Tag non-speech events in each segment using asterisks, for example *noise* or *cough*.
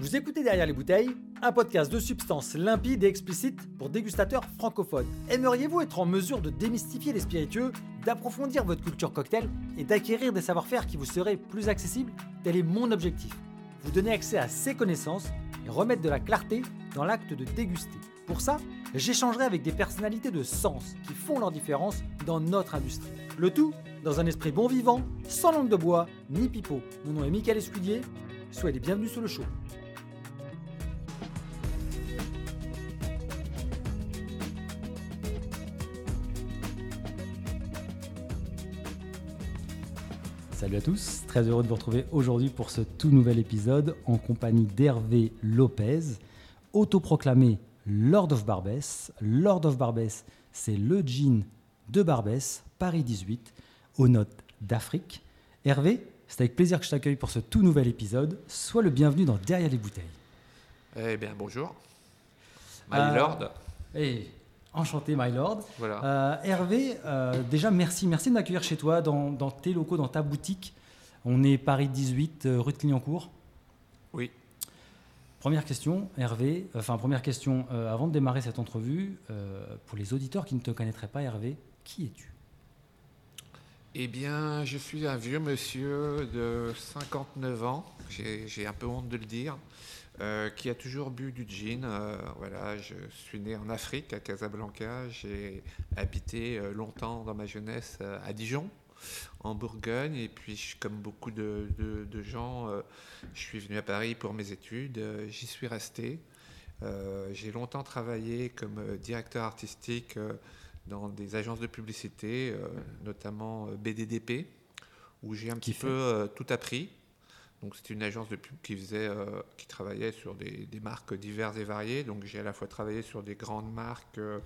Vous écoutez Derrière les bouteilles, un podcast de substances limpides et explicites pour dégustateurs francophones. Aimeriez-vous être en mesure de démystifier les spiritueux, d'approfondir votre culture cocktail et d'acquérir des savoir-faire qui vous seraient plus accessibles? Tel est mon objectif. Vous donner accès à ces connaissances et remettre de la clarté dans l'acte de déguster. Pour ça, j'échangerai avec des personnalités de sens qui font leur différence dans notre industrie. Le tout dans un esprit bon vivant, sans langue de bois ni pipeau. Mon nom est Michael Escudier, soyez les bienvenus sur le show. Salut à tous, très heureux de vous retrouver aujourd'hui pour ce tout nouvel épisode en compagnie d'Hervé Lopez, autoproclamé Lord of Barbès. Lord of Barbès, c'est le jean de Barbès, Paris 18, aux notes d'Afrique. Hervé, c'est avec plaisir que je t'accueille pour ce tout nouvel épisode. Sois le bienvenu dans Derrière les bouteilles. Eh bien, bonjour. My Euh, Lord. Et enchanté, my lord. Voilà. Euh, Hervé, euh, déjà merci, merci de m'accueillir chez toi, dans, dans tes locaux, dans ta boutique. On est Paris 18, euh, rue de Clignancourt. Oui. Première question, Hervé. Enfin, première question, euh, avant de démarrer cette entrevue, euh, pour les auditeurs qui ne te connaîtraient pas, Hervé, qui es-tu? Eh bien, je suis un vieux monsieur de 59 ans, j'ai j'ai un peu honte de le dire, euh, qui a toujours bu du gin. Euh, voilà, je suis né en Afrique, à Casablanca. J'ai habité euh, longtemps dans ma jeunesse à Dijon, en Bourgogne. Et puis, je- comme beaucoup de, de- de gens, euh, je suis venu à Paris pour mes études. J'y suis resté. J'ai longtemps travaillé comme directeur artistique dans des agences de publicité, notamment BDDP, où j'ai un Qui petit fait peu tout appris. Donc c'était une agence de pub qui faisait, euh, qui travaillait sur des, des marques diverses et variées. Donc j'ai à la fois travaillé sur des grandes marques euh,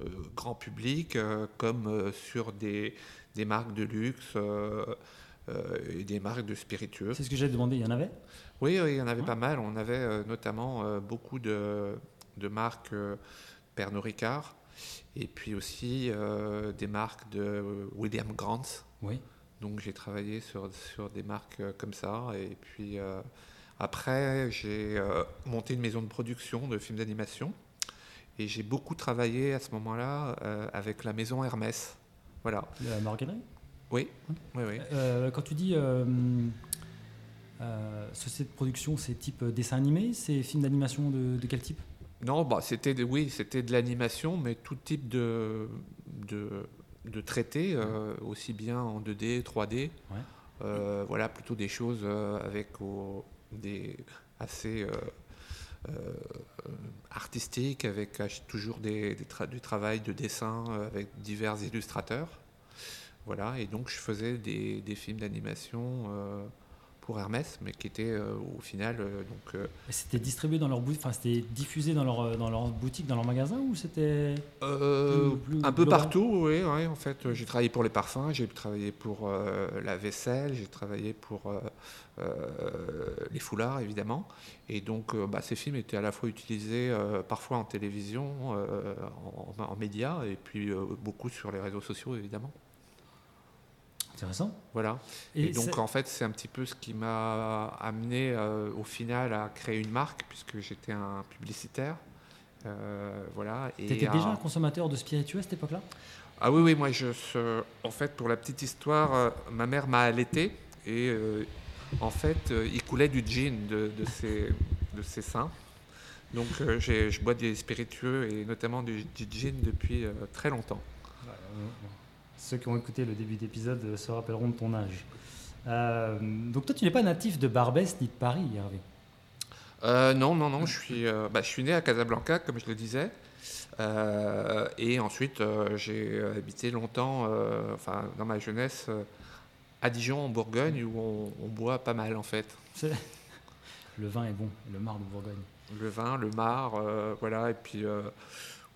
euh, grand public, euh, comme sur des, des marques de luxe et des marques de spiritueux. C'est ce que j'ai demandé, il y en avait? Oui, oui, il y en avait Ouais. pas mal. On avait notamment beaucoup de, de marques Pernod Ricard et puis aussi des marques de William Grant. Oui. Donc j'ai travaillé sur, sur des marques euh, comme ça. Et puis euh, après, j'ai euh, monté une maison de production de films d'animation. Et j'ai beaucoup travaillé à ce moment-là euh, avec la maison Hermès. Voilà. La maroquinerie Oui, oui, oui. Quand tu dis société de production, c'est type dessin animé C'est film d'animation de, de quel type? Non, bah, c'était de- oui, c'était de l'animation, mais tout type de, de, de traités, euh, aussi bien en 2D, 3D. Ouais. Euh, voilà, plutôt des choses euh, avec des assez artistiques, avec toujours des, des tra- du travail de dessin avec divers illustrateurs. Voilà, et donc je faisais des, des films d'animation pour Hermès, mais qui étaient euh, au final euh, donc euh, C'était distribué dans leur enfin c'était diffusé dans leur, dans leur boutique, dans leur magasin ou c'était un peu partout, oui, oui. En fait, j'ai travaillé pour les parfums, j'ai travaillé pour la vaisselle, j'ai travaillé pour les foulards, évidemment. Et donc, bah, ces films étaient à la fois utilisés parfois en télévision, en, en médias, et puis beaucoup sur les réseaux sociaux, évidemment. Intéressant Voilà. Et, donc, en fait, c'est un petit peu ce qui m'a amené euh, au final à créer une marque, puisque j'étais un publicitaire. Euh, voilà. Et T'étais à- déjà un consommateur de spiritueux à cette époque-là? Ah oui, oui, moi, je, ce- en fait, pour la petite histoire, euh, ma mère m'a allaité et euh, en fait, euh, il coulait du gin de, de ses, de ses seins. Donc, euh, j'ai- je bois des spiritueux et notamment du, du gin depuis euh, très longtemps. Ceux qui ont écouté le début d'épisode euh, se rappelleront de ton âge. Euh, donc toi, tu n'es pas natif de Barbès ni de Paris, Hervé. Euh, non, non, non, je suis, euh, bah, je suis né à Casablanca, comme je le disais. Et ensuite, j'ai habité longtemps, enfin, dans ma jeunesse, à Dijon, en Bourgogne, où on, on boit pas mal, en fait. Le vin est bon, le mar de Bourgogne. le vin, le mar, voilà, et puis,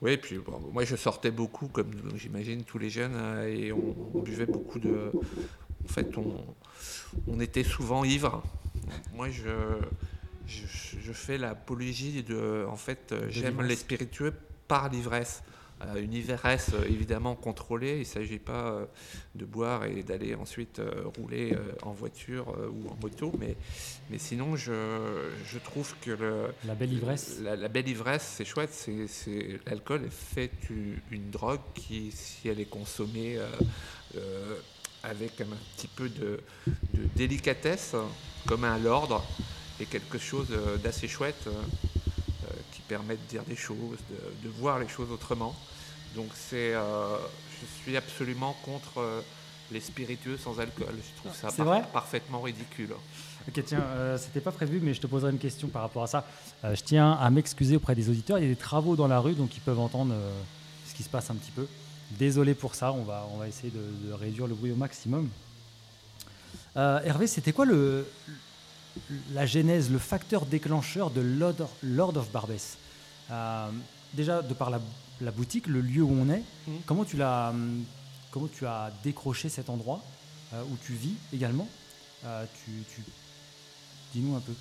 ouais, et puis bon, moi je sortais beaucoup, comme j'imagine tous les jeunes, euh, et on, on buvait beaucoup de. En fait, on, on était souvent ivre. Moi, je, je, je fais l'apologie de. En fait, j'aime les spiritueux par l'ivresse. À une ivresse évidemment contrôlée. Il ne s'agit pas de boire et d'aller ensuite rouler en voiture ou en moto, mais, mais sinon je, je trouve que le, la belle ivresse, la, belle ivresse, c'est chouette. C'est, l'alcool est fait une, une, drogue qui, si elle est consommée avec un petit peu de, délicatesse, comme un lord, et quelque chose d'assez chouette euh, euh, permet de dire des choses, de, voir les choses autrement. Donc c'est, euh, je suis absolument contre les spiritueux sans alcool. Je trouve ça parfaitement ridicule. Ok, tiens, c'était pas prévu, mais je te poserai une question par rapport à ça. je tiens à m'excuser auprès des auditeurs. Il y a des travaux dans la rue, donc ils peuvent entendre ce qui se passe un petit peu. Désolé pour ça, on va, on va essayer de, réduire le bruit au maximum. Euh, Hervé, c'était quoi le, la genèse, le facteur déclencheur de Lord, Lord of Barbès euh, Déjà, de par la, boutique, le lieu où on est, mmh. comment, tu l'as, comment tu as décroché cet endroit euh, où tu vis également? Tu, tu... Dis-nous un peu.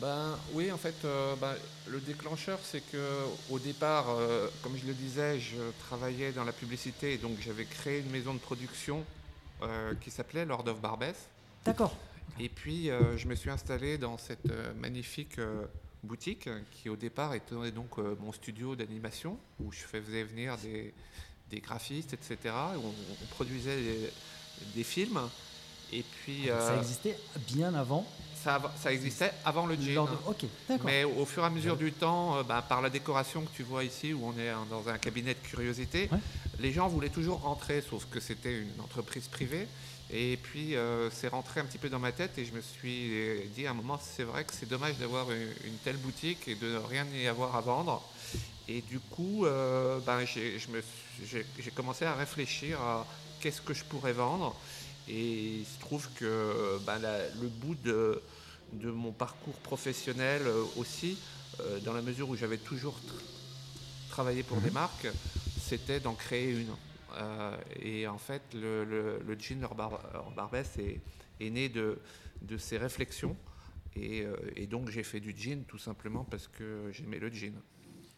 Ben oui, en fait, euh, ben, le déclencheur, c'est que au départ, euh, comme je le disais, je travaillais dans la publicité, donc j'avais créé une maison de production euh, qui s'appelait Lord of Barbès. D'accord. Et puis, je me suis installé dans cette magnifique boutique qui, au départ, était donc mon studio d'animation où je faisais venir des, graphistes, etc. Où on, produisait des, films. Et puis, ça existait bien avant ça, existait avant le jean. Mais au fur et à mesure du temps, euh, bah, par la décoration que tu vois ici, où on est dans un cabinet de curiosité, les gens voulaient toujours rentrer, sauf que c'était une entreprise privée. Et puis, euh, c'est rentré un petit peu dans ma tête et je me suis dit à un moment, c'est vrai que c'est dommage d'avoir une, telle boutique et de rien y avoir à vendre. Et du coup, euh, ben, j'ai commencé à réfléchir à qu'est-ce que je pourrais vendre. Et il se trouve que ben, le bout de, de, mon parcours professionnel euh, aussi, euh, dans la mesure où j'avais toujours travaillé pour des mhm. marques, c'était d'en créer une. Euh, et en fait, le, le, jean hors, Barbès est, est, né de, de ces réflexions. Et, et donc j'ai fait du jean tout simplement parce que j'aimais le jean.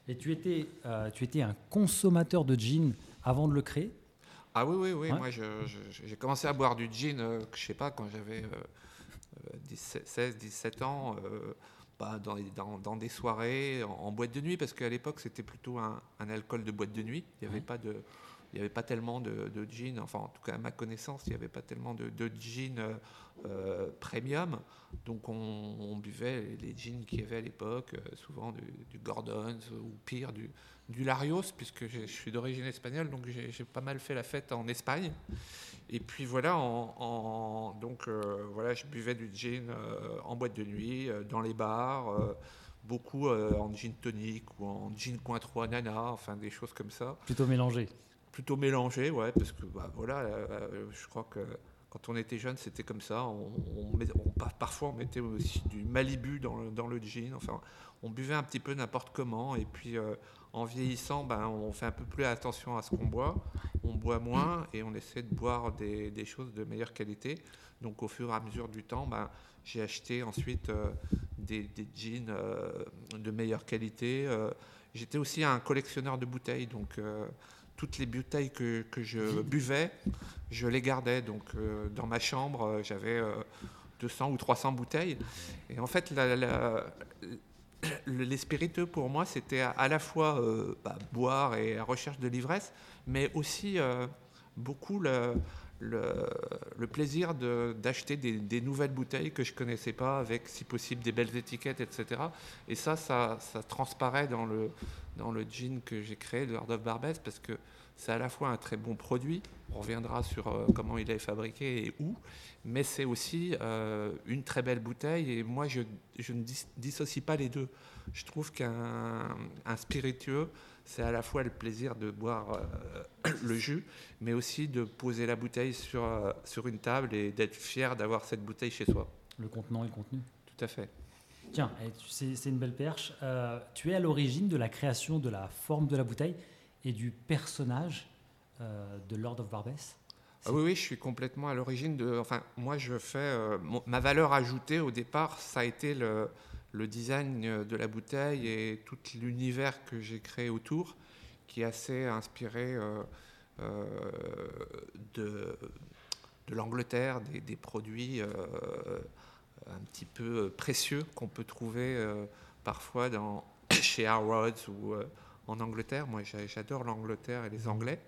Et tu étais, tu étais un consommateur de jean avant de le créer? Ah oui, oui, oui. Moi, j'ai commencé à boire du gin, je euh, je sais pas, quand j'avais 16, 17 ans, euh, bah, dans, dans, des soirées, en, boîte de nuit, parce qu'à l'époque, c'était plutôt un, alcool de boîte de nuit. Il n'y avait pas de il n'y avait pas tellement de, de, gin, enfin en tout cas à ma connaissance, il n'y avait pas tellement de, de gin euh, premium. Donc on, buvait les, jeans qu'il y avait à l'époque, souvent du, du Gordon's ou pire, du, Larios, puisque je suis d'origine espagnole, donc j'ai pas mal fait la fête en Espagne. Et puis voilà, donc euh, voilà, je buvais du gin euh, en boîte de nuit, euh, dans les bars, beaucoup en gin tonique ou en gin coin 3 nana, enfin des choses comme ça. Plutôt mélangé. Plutôt mélangé, ouais, parce que bah, voilà, je crois que quand on était jeune, c'était comme ça. On, parfois, on mettait aussi du Malibu dans le, dans le gin. Enfin, on buvait un petit peu n'importe comment. Et puis, en vieillissant, ben, on fait un peu plus attention à ce qu'on boit, on boit moins et on essaie de boire des, choses de meilleure qualité. Donc au fur et à mesure du temps, ben, j'ai acheté ensuite euh, des, jeans euh, de meilleure qualité. Euh, j'étais aussi un collectionneur de bouteilles, donc toutes les bouteilles que, je buvais, je les gardais. Donc dans ma chambre, j'avais 200 ou 300 bouteilles. Et en fait, la les spiritueux, pour moi, c'était à, la fois euh, bah, boire et la recherche de l'ivresse, mais aussi euh, beaucoup le, le, plaisir d'acheter des, nouvelles bouteilles que je ne connaissais pas, avec, si possible, des belles étiquettes, etc. Et ça, ça, transparaît dans le, dans le jean que j'ai créé, le Lord of Barbès, parce que c'est à la fois un très bon produit, on reviendra sur euh, comment il est fabriqué et où, mais c'est aussi euh, une très belle bouteille et moi je, ne dissocie pas les deux. Je trouve qu'un spiritueux, c'est à la fois le plaisir de boire euh, *coughs* le jus, mais aussi de poser la bouteille sur, sur une table et d'être fier d'avoir cette bouteille chez soi. Le contenant et le contenu. Tout à fait. Tiens, c'est une belle perche. tu es à l'origine de la création de la forme de la bouteille et du personnage euh, de Lord of Barbès ah oui, oui, je suis complètement à l'origine de. Enfin, moi, je fais. Euh, ma valeur ajoutée au départ, ça a été le, le design de la bouteille et tout l'univers que j'ai créé autour, qui est assez inspiré de, de l'Angleterre, des, produits un petit peu précieux qu'on peut trouver parfois *coughs* chez Harrods ou en Angleterre. Moi, j'adore l'Angleterre et les Anglais.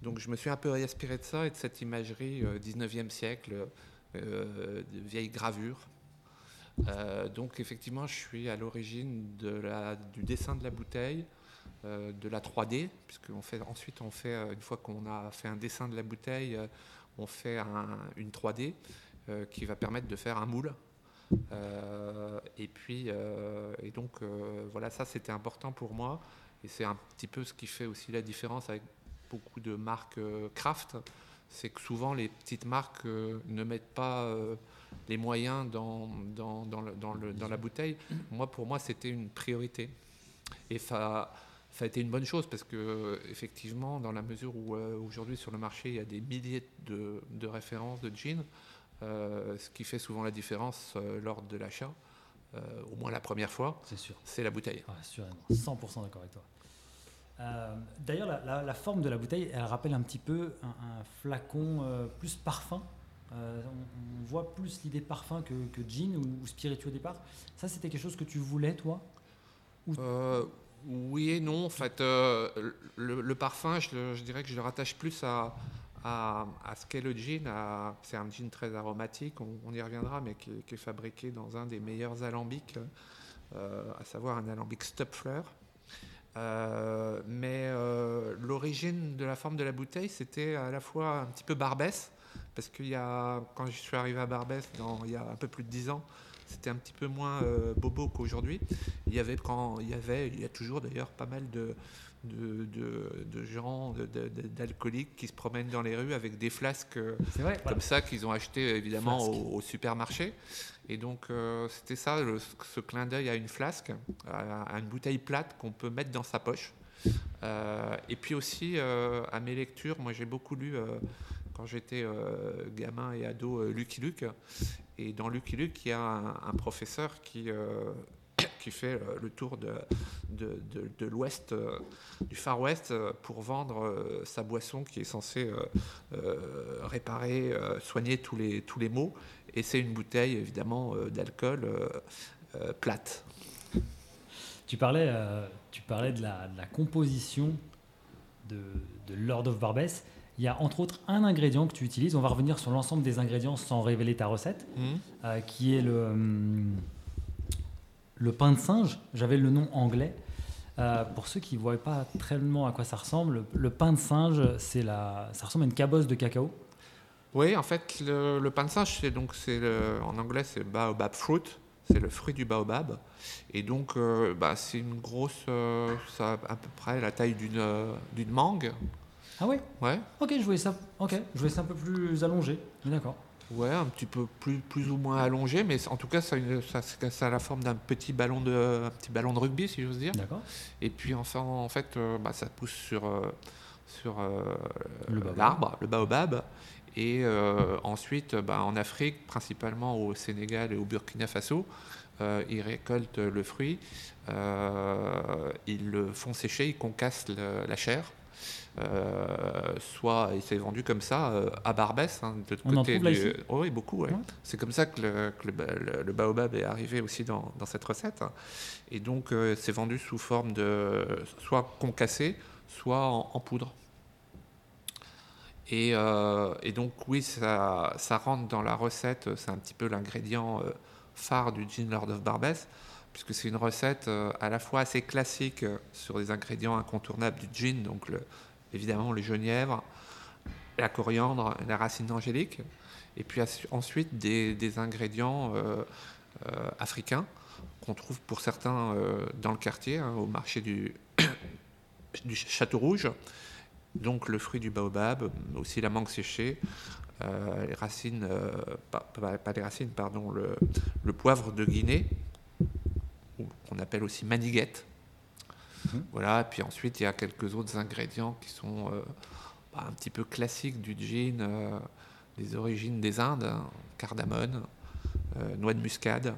Donc, je me suis un peu inspiré de ça et de cette imagerie 19e siècle, de vieilles gravures. Euh, donc effectivement, je suis à l'origine du dessin de la bouteille, euh, de la 3D, puisque fait, ensuite on fait, euh, une fois qu'on a fait un dessin de la bouteille, on fait une 3D qui va permettre de faire un moule. et puis, et donc voilà, ça c'était important pour moi, et c'est un petit peu ce qui fait aussi la différence avec beaucoup de marques craft, c'est que souvent les petites marques ne mettent pas les moyens dans, dans, dans, le, dans, le, dans la bouteille, moi, pour moi, c'était une priorité. Et ça, ça a été une bonne chose parce que, effectivement, dans la mesure où euh, aujourd'hui sur le marché, il y a des milliers de, de références de jeans, euh, ce qui fait souvent la différence euh, lors de l'achat, au moins la première fois, c'est la bouteille. assurément, 100% d'accord avec toi. D'ailleurs, la, la, forme de la bouteille, elle rappelle un petit peu un, un flacon plus parfum euh, on, voit plus l'idée parfum que, que gin ou, spiritueux au départ. Ça, c'était quelque chose que tu voulais, toi euh, Oui et non. En fait, euh, le, parfum, je, dirais que je le rattache plus à, à, ce qu'est le gin. C'est un gin très aromatique, on, y reviendra, mais qui, est fabriqué dans un des meilleurs alambics, à savoir un alambic Stopfler. mais l'origine de la forme de la bouteille, c'était à la fois un petit peu barbès, parce qu'il y a, quand je suis arrivé à Barbès, il y a un peu plus de 10 ans, c'était un petit peu moins euh, bobo qu'aujourd'hui. Il y avait, quand il y avait, il y a toujours d'ailleurs pas mal de, de, gens, d'alcooliques qui se promènent dans les rues avec des flasques comme ça qu'ils ont acheté évidemment au, supermarché. Et donc euh, c'était ça, ce clin d'œil à une flasque, à, une bouteille plate qu'on peut mettre dans sa poche. Euh, et puis aussi à mes lectures, moi j'ai beaucoup lu quand j'étais euh, gamin et ado euh, Lucky Luke. Et dans Lucky Luke, il y a un, professeur qui, euh, *coughs* qui fait le tour de, de, l'ouest, du Far West, pour vendre sa boisson qui est censée réparer, soigner tous les, tous les maux. Et c'est une bouteille, évidemment, d'alcool plate. Tu parlais, tu parlais de, la, la composition de Lord of Barbès. Il y a entre autres un ingrédient que tu utilises. On va revenir sur l'ensemble des ingrédients sans révéler ta recette, mmh. euh, qui est le, hum, le pain de singe. J'avais le nom anglais. Euh, pour ceux qui ne voient pas tellement à quoi ça ressemble, le pain de singe, c'est la, ça ressemble à une cabosse de cacao. Oui, en fait, le, pain de singe, c'est donc, c'est en anglais, c'est baobab fruit, c'est le fruit du baobab. Et donc, euh, bah, c'est une grosse, ça a à peu près la taille d'une, d'une mangue, ah ouais Ouais. Ok, je voulais ça. Ok, je voulais ça un peu plus allongé. D'accord. Ouais, un petit peu plus, plus ou moins allongé, mais en tout cas, ça, ça, ça a la forme d'un petit ballon de, un petit ballon de rugby, si j'ose dire. D'accord. Et puis enfin, en fait, euh, bah, ça pousse sur, euh, sur euh, l'arbre, le baobab. Et ensuite, bah, en Afrique, principalement au Sénégal et au Burkina Faso, ils récoltent le fruit, ils le font sécher, ils concassent la chair soit et c'est vendu comme ça euh, à Barbès, hein, de l'autre côté. Du... Oh oui, beaucoup. C'est comme ça que, le, baobab est arrivé aussi dans, cette recette. Et donc, euh, c'est vendu sous forme de soit concassé, soit en, poudre. Et, donc, oui, ça, ça, rentre dans la recette. C'est un petit peu l'ingrédient phare du gin Lord of Barbès puisque c'est une recette à la fois assez classique sur des ingrédients incontournables du gin, donc le, évidemment les genièvres, la coriandre, la racine d'angélique, et puis ensuite des, ingrédients euh, euh, africains qu'on trouve pour certains euh, dans le quartier, hein, au marché du, *coughs* du Château Rouge. Donc le fruit du baobab, aussi la mangue séchée, les racines, pas, les racines, pardon, le, le poivre de Guinée, qu'on appelle aussi maniguette, Mhm. Voilà, puis ensuite, il y a quelques autres ingrédients qui sont euh, bah, un petit peu classiques du gin, euh, des origines des Indes, hein, cardamone, euh, noix de muscade,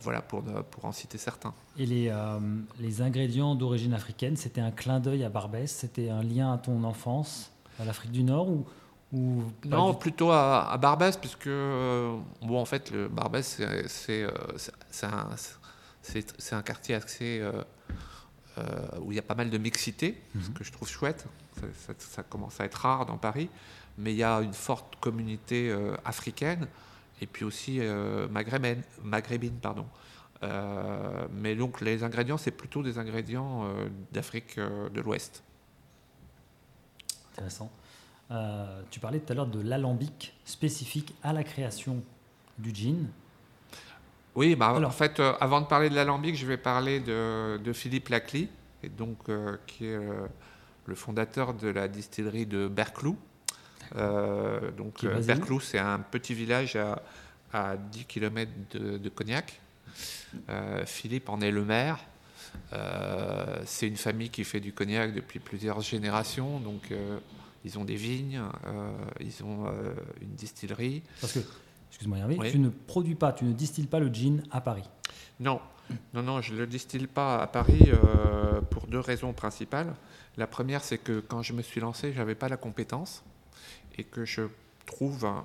voilà, pour, pour en citer certains. Et les, les ingrédients d'origine africaine, c'était un clin d'œil à Barbès C'était un lien à ton enfance, à l'Afrique du Nord ou, ou Non, plutôt à, à, Barbès, puisque, bon, en fait, le Barbès, c'est un, un, quartier assez euh, où il y a pas mal de mixité, ce mhm. que je trouve chouette. Ça, commence à être rare dans Paris, mais il y a une forte communauté euh, africaine et puis aussi euh, maghrébine, maghrébine pardon. mais donc les ingrédients, c'est plutôt des ingrédients d'Afrique de l'Ouest. Intéressant. tu parlais tout à l'heure de l'alambic spécifique à la création du gin. Oui, bah, en fait, euh, avant de parler de l'alambic, je vais parler de, Philippe Lacly, et donc, euh, qui est euh, le fondateur de la distillerie de Berclou. donc, Berclou, c'est un petit village à, 10 km de, Cognac. Philippe en est le maire. c'est une famille qui fait du cognac depuis plusieurs générations, donc ils ont des vignes, ils ont une distillerie. Parce que excuse-moi Hervé, tu ne produis pas, tu ne distilles pas le gin à Paris. Non, non, non, je ne le distille pas à Paris euh, pour deux raisons principales. La première, c'est que quand je me suis lancé, je n'avais pas la compétence et que je trouve hein,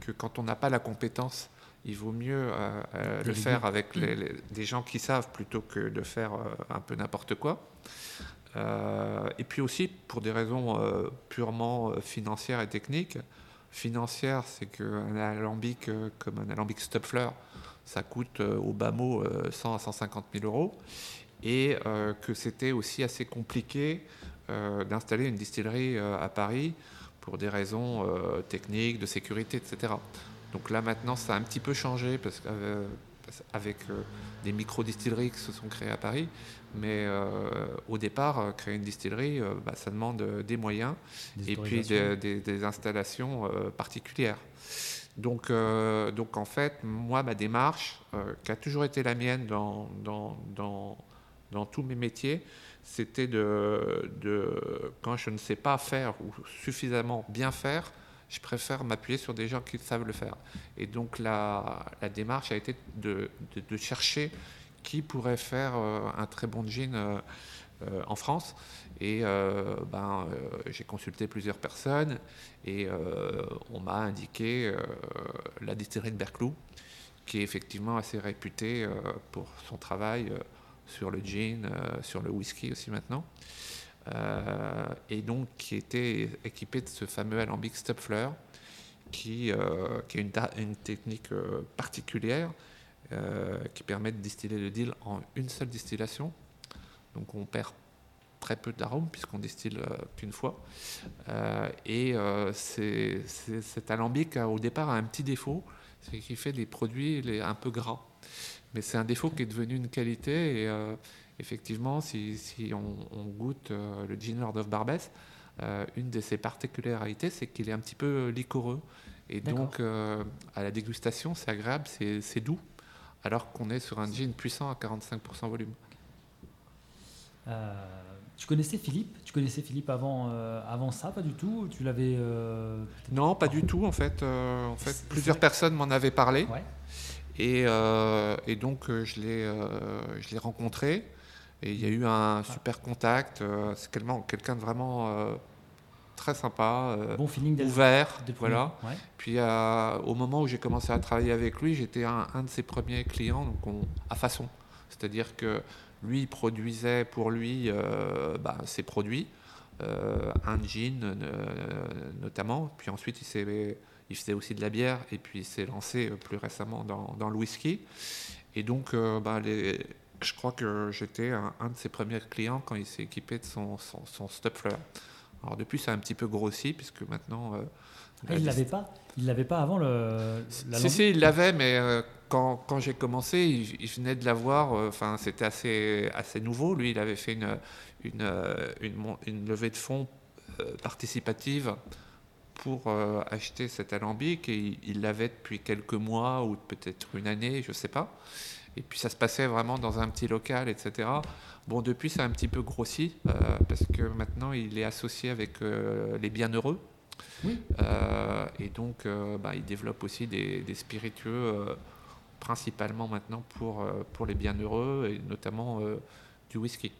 que quand on n'a pas la compétence, il vaut mieux euh, euh, le faire avec des gens qui savent plutôt que de faire un peu n'importe quoi. et puis aussi pour des raisons purement financières et techniques, financière, c'est qu'un alambic euh, comme un alambic Stopfler, ça coûte euh, au bas mot 100 euh, à 150 000 euros, et que c'était aussi assez compliqué d'installer une distillerie à Paris pour des raisons techniques, de sécurité, etc. Donc là maintenant, ça a un petit peu changé parce qu'avec des micro-distilleries qui se sont créées à Paris, mais euh, au départ, euh, créer une distillerie, euh, bah, ça demande des moyens et puis des, installations particulières. Donc, donc en fait, moi, ma démarche, qui a toujours été la mienne dans, dans, dans, dans tous mes métiers, c'était de, de, quand je ne sais pas faire ou suffisamment bien faire, je préfère m'appuyer sur des gens qui savent le faire. Et donc la, la démarche a été de, de, de chercher qui pourrait faire euh, un très bon jean euh, euh, en France. Et ben, j'ai consulté plusieurs personnes et on m'a indiqué la distillerie de Berclou, qui est effectivement assez réputée pour son travail sur le gin, sur le whisky aussi maintenant. et donc qui était équipé de ce fameux alambic Stopfler, qui, qui est une, technique particulière qui permet de distiller le deal en une seule distillation. Donc on perd très peu d'arômes puisqu'on distille euh, qu'une fois. Euh, et cet alambic, au départ, a un petit défaut, c'est qu'il fait des produits un peu gras. Mais c'est un défaut qui est devenu une qualité. Et effectivement, si, si on, goûte le Gin Lord of Barbès, une de ses particularités, c'est qu'il est un petit peu liquoreux. Et donc, à la dégustation, c'est agréable, c'est doux alors qu'on est sur un jean puissant à 45% volume. Euh, tu connaissais Philippe? Tu connaissais Philippe avant, euh, avant ça, pas du tout? Tu l'avais euh, Non, pas du tout en fait. en fait, plusieurs personnes m'en avaient parlé. Et, et, donc je l'ai je l'ai rencontré et il y a eu un super contact. C'est quelqu'un de vraiment très sympa, euh, bon feeling ouvert, voilà. Puis euh, au moment où j'ai commencé à travailler avec lui, j'étais un, de ses premiers clients, donc à façon. C'est-à-dire que lui produisait pour lui euh, bah, ses produits, un gin notamment. Puis ensuite il il faisait aussi de la bière et puis il s'est lancé plus récemment dans, le whisky. Et donc, bah, les, je crois que j'étais un, de ses premiers clients quand il s'est équipé de son, son, son alors depuis, ça a un petit peu grossi, puisque maintenant... Euh, ah, il ne l'avait pas Il l'avait pas avant le, la Si, si, il l'avait, mais euh, quand, quand j'ai commencé, il, venait de l'avoir, euh, enfin, c'était assez, assez nouveau. Lui, il avait fait une, une, une, une levée de fonds participative pour acheter cet alambic, et il l'avait depuis quelques mois, ou peut-être une année, je ne sais pas. Et puis ça se passait vraiment dans un petit local, etc. Bon, depuis, ça a un petit peu grossi, euh, parce que maintenant, il est associé avec euh, les bienheureux. Oui. Euh, et donc, bah, il développe aussi des, spiritueux principalement maintenant pour, pour les bienheureux et notamment du whisky.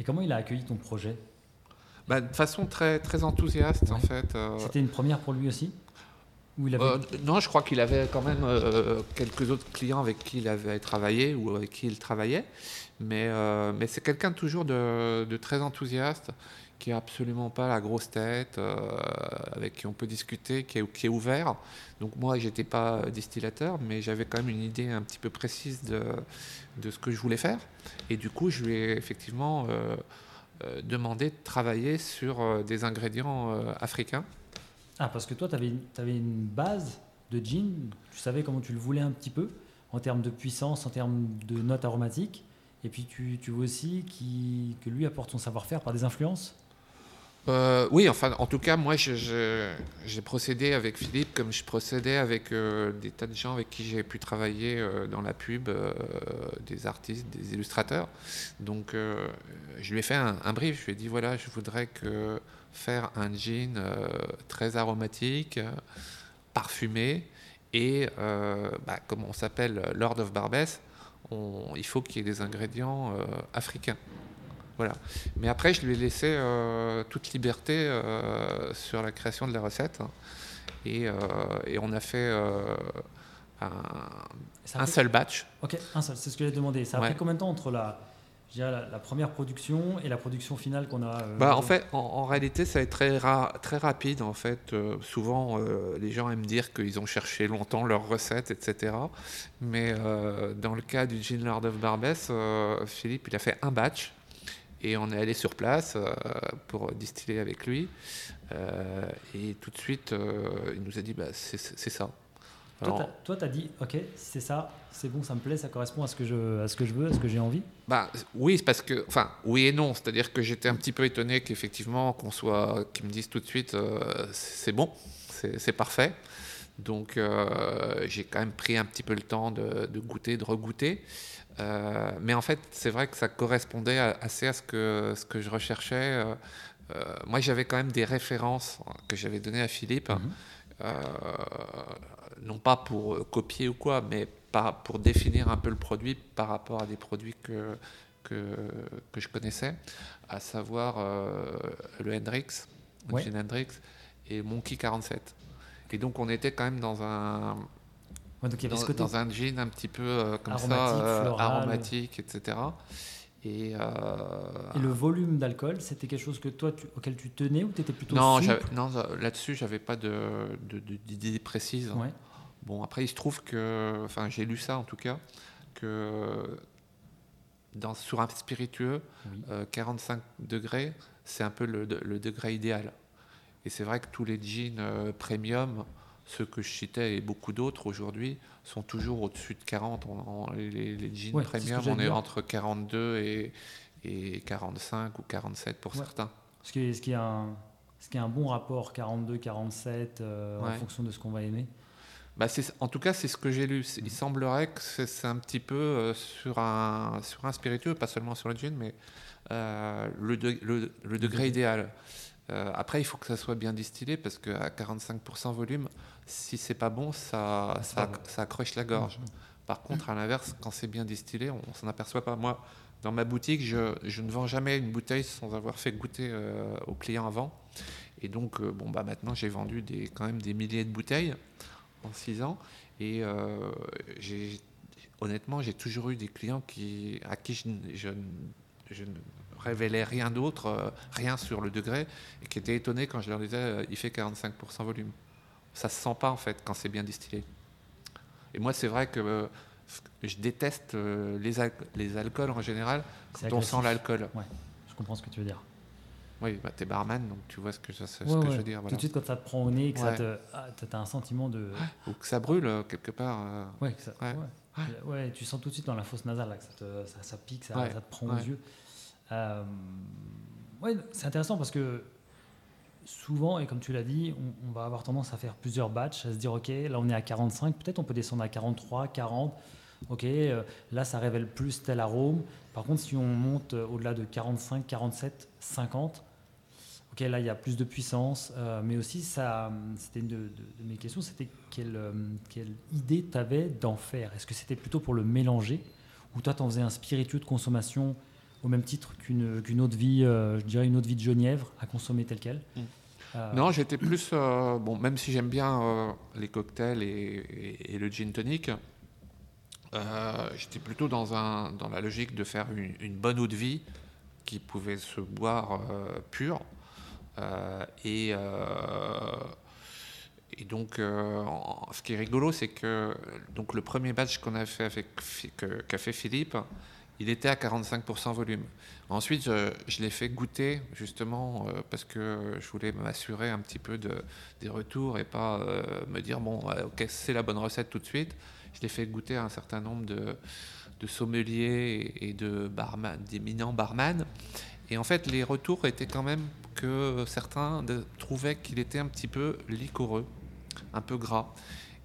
Et comment il a accueilli ton projet? Bah, De façon très, très enthousiaste, en fait. C'était une première pour lui aussi? Euh, non, je crois qu'il avait quand même euh, quelques autres clients avec qui il avait travaillé ou avec qui il travaillait. Mais, euh, c'est quelqu'un toujours de, très enthousiaste, qui n'a absolument pas la grosse tête, avec qui on peut discuter, qui est, qui est ouvert. Donc moi, je n'étais pas distillateur, mais j'avais quand même une idée un petit peu précise de, de ce que je voulais faire. Et du coup, je lui ai effectivement demandé de travailler sur des ingrédients africains. Ah, parce que toi, tu avais, une base de gin, tu savais comment tu le voulais un petit peu, en termes de puissance, en termes de notes aromatiques, et puis tu, tu vois aussi que lui apporte son savoir-faire par des influences? Euh, oui, enfin, en tout cas, moi, j'ai procédé avec Philippe comme je procédais avec euh, des tas de gens avec qui j'ai pu travailler euh, dans la pub, des artistes, des illustrateurs. Donc, je lui ai fait un, brief. Je lui ai dit voilà, je voudrais que faire un gin euh, très aromatique, parfumé, et euh, bah, comme on s'appelle Lord of Barbès, il faut qu'il y ait des ingrédients euh, africains. Voilà. Mais après, je lui ai laissé toute liberté sur la création de la recette. Et, on a fait un, un seul batch. Ok, un seul, c'est ce que j'ai demandé. Ça a pris combien de temps entre la, la, la, première production et la production finale qu'on a euh, bah, En fait, en, réalité, ça être très, très rapide. En fait, euh, souvent, euh, les gens aiment dire qu'ils ont cherché longtemps leurs recettes, etc. Mais dans le cas du Gin Lord of Barbès, Philippe, il a fait un batch et on est allé sur place pour distiller avec lui. et tout de suite, il nous a dit bah, c'est ça. Toi, tu as dit, ok, c'est ça, c'est bon, ça me plaît, ça correspond à ce que je, à ce que je veux, à ce que j'ai envie bah, Oui, parce que, enfin, oui et non. C'est-à-dire que j'étais un petit peu étonné qu'effectivement, qu'on soit, qu'ils me disent tout de suite, euh, c'est bon, c'est parfait. Donc, euh, j'ai quand même pris un petit peu le temps de, goûter, de regoûter. Euh, mais en fait, c'est vrai que ça correspondait assez à ce que, ce que je recherchais. moi, j'avais quand même des références que j'avais données à Philippe. Mhm non pas pour euh, copier ou quoi, mais pour définir un peu le produit par rapport à des produits que, que, que je connaissais, à savoir euh, le Hendrix, le Hendrix et Monkey 47. Et donc on était quand même dans un, dans, un jean un petit peu euh, comme ça, aromatique, etc. Et, et, le volume d'alcool, c'était quelque chose que toi, auquel tu tenais ou tu étais plutôt Non, non là-dessus, j'avais pas d'idée de, précise. Ouais. Bon, après, il se trouve que, enfin, j'ai lu ça en tout cas, que dans, sur un spiritueux, 45 euh, degrés, c'est un peu le, degré idéal. Et c'est vrai que tous les jeans euh, premium, ceux que je citais et beaucoup d'autres aujourd'hui, sont toujours au-dessus de 40. les, jeans premium, on est entre 42 et, et, 45 ou 47 pour certains. Ce qui, est, ce, qui est un, ce qui est un bon rapport 42-47 euh, en fonction de ce qu'on va aimer bah en tout cas, c'est ce que j'ai lu. Il semblerait que c'est un petit peu euh, sur, un, sur un spiritueux, pas seulement sur le gin, mais euh, le, le, degré idéal. Euh, après, il faut que ça soit bien distillé parce qu'à 45% volume, si c'est pas bon, ça, ça, ça, accroche la gorge. Mm-hmm. Par contre, à l'inverse, quand c'est bien distillé, on, ne s'en aperçoit pas. Moi, dans ma boutique, je, je, ne vends jamais une bouteille sans avoir fait goûter aux clients avant. Et donc, bon, bah, maintenant, j'ai vendu des, quand même des milliers de bouteilles en six ans. Et euh, honnêtement, j'ai toujours eu des clients qui, à qui je, je, ne révélais rien d'autre, euh, rien sur le degré, et qui étaient étonnés quand je leur disais euh, il fait 45% volume. Ça se sent pas en fait quand c'est bien distillé. Et moi, c'est vrai que je déteste les, les alcools en général quand on sent l'alcool. Ouais, je comprends ce que tu veux dire. Oui, bah, t'es barman, donc tu vois ce que, je, ce que je veux dire. Tout de suite, quand ça te prend au nez, que ça te, ah, as un sentiment de. Ou que ça brûle euh, quelque part. Euh... Ouais, ça, ouais. tu sens tout de suite dans la fosse nasale là, que ça, te, ça, ça pique, ça, te prend aux yeux. Euh, ouais, c'est intéressant parce que souvent, et comme tu l'as dit, on, va avoir tendance à faire plusieurs batchs, à se dire ok, là on est à 45, peut-être on peut descendre à 43, 40. Ok, euh, là ça révèle plus tel arôme. Par contre, si on monte au-delà de 45, 47, 50, ok, là il y a plus de puissance, mais aussi ça, c'était une de, mes questions, c'était quelle, quelle idée tu avais d'en faire? Est-ce que c'était plutôt pour le mélanger? Ou toi tu en faisais un spiritueux de consommation au même titre qu'une autre vie, je dirais une autre vie de genièvre à consommer tel quel mm. Euh, non, j'étais plus. Euh, bon, même si j'aime bien euh, les cocktails et, le gin tonic, j'étais plutôt dans, un, dans la logique de faire une, bonne eau de vie qui pouvait se boire pure. Et. Et donc, ce qui est rigolo, c'est que donc le premier batch qu'on a fait avec qu'a fait Philippe, il était à 45% volume. Ensuite, je, l'ai fait goûter justement euh, parce que je voulais m'assurer un petit peu de, des retours et pas euh, me dire bon, ok, c'est la bonne recette tout de suite. Je l'ai fait goûter à un certain nombre de, de sommeliers et de barman, d'éminents barman. Et en fait, les retours étaient quand même que certains trouvaient qu'il était un petit peu liquoreux, un peu gras.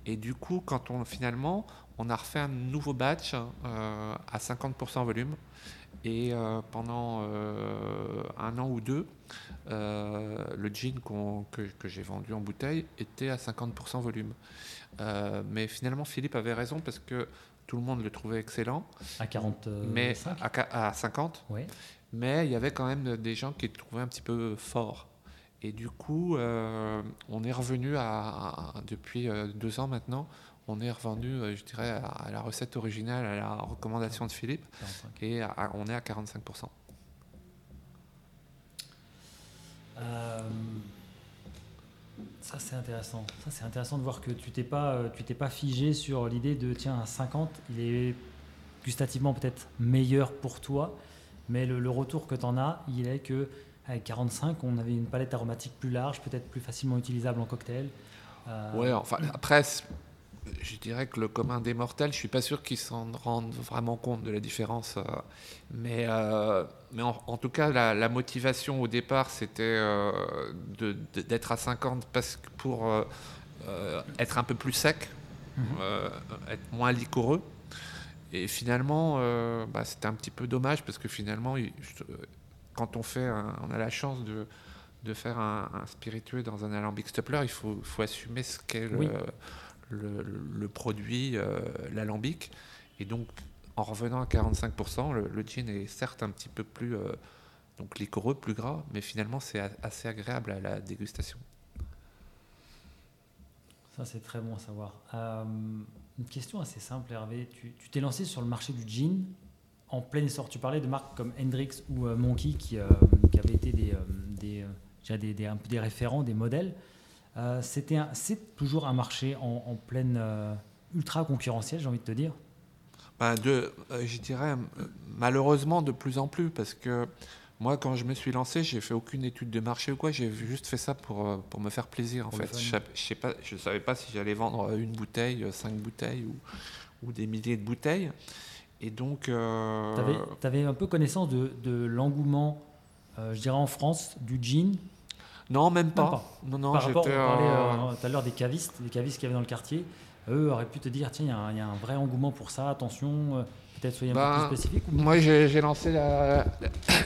Et du coup, quand on finalement on a refait un nouveau batch euh, à 50% volume. Et euh, pendant euh, un an ou deux, le gin que, j'ai vendu en bouteille était à 50% volume. mais finalement, Philippe avait raison parce que tout le monde le trouvait excellent. À 40 mais à, 50. Oui. Mais il y avait quand même des gens qui le trouvaient un petit peu fort. Et du coup, on est revenu à depuis deux ans maintenant, on est revenu, euh, je dirais, à, la recette originale, à la recommandation de Philippe, et on est à 45%. Euh, ça c'est intéressant. Ça c'est intéressant de voir que tu t'es pas, euh, tu t'es pas figé sur l'idée de tiens à 50, il est gustativement peut-être meilleur pour toi, mais le, retour que tu en as, il est que avec 45, on avait une palette aromatique plus large, peut-être plus facilement utilisable en cocktail. Ouais, enfin après je dirais que le commun des mortels, je suis pas sûr qu'ils s'en rendent vraiment compte de la différence. Euh, mais, euh, mais en, tout cas, la, motivation au départ, c'était euh, d'être à 50 parce que pour être un peu plus sec, mhm. être moins liquoreux. Et finalement, bah, c'était un petit peu dommage parce que finalement, quand on fait, on a la chance de, de faire un, spiritueux dans un alambic stepler, il faut, faut assumer ce qu'est le le, produit, euh, l'alambic. Et donc, en revenant à 45%, le, le, gin est certes un petit peu plus euh, donc liquoreux, plus gras, mais finalement c'est assez agréable à la dégustation. Ça c'est très bon à savoir. Euh, une question assez simple Hervé, tu t'es lancé sur le marché du gin en plein essor. Tu parlais de marques comme Hendrix ou Monkey qui, qui, avaient été des, des, des, des, des référents, des modèles. Euh, c'était c'est toujours un marché en, pleine euh, ultra concurrentiel, j'ai envie de te dire? Ben de, euh, je dirais malheureusement de plus en plus parce que moi, quand je me suis lancé, j'ai fait aucune étude de marché ou quoi. J'ai juste fait ça pour, pour me faire plaisir en fait. Je, pas, je savais pas si j'allais vendre une bouteille, cinq bouteilles ou, ou des milliers de bouteilles. Et donc. tu avais, un peu connaissance de, de l'engouement, je dirais en France, du gin? Non, même pas. Non, non, Par rapport, on parlait euh, tout à l'heure des cavistes, des cavistes qu'il y avait dans le quartier. Eux auraient pu te dire, tiens, il y, a un vrai engouement pour ça, attention, euh, peut-être soyez un peu ben, plus spécifique. Moi, j'ai lancé la,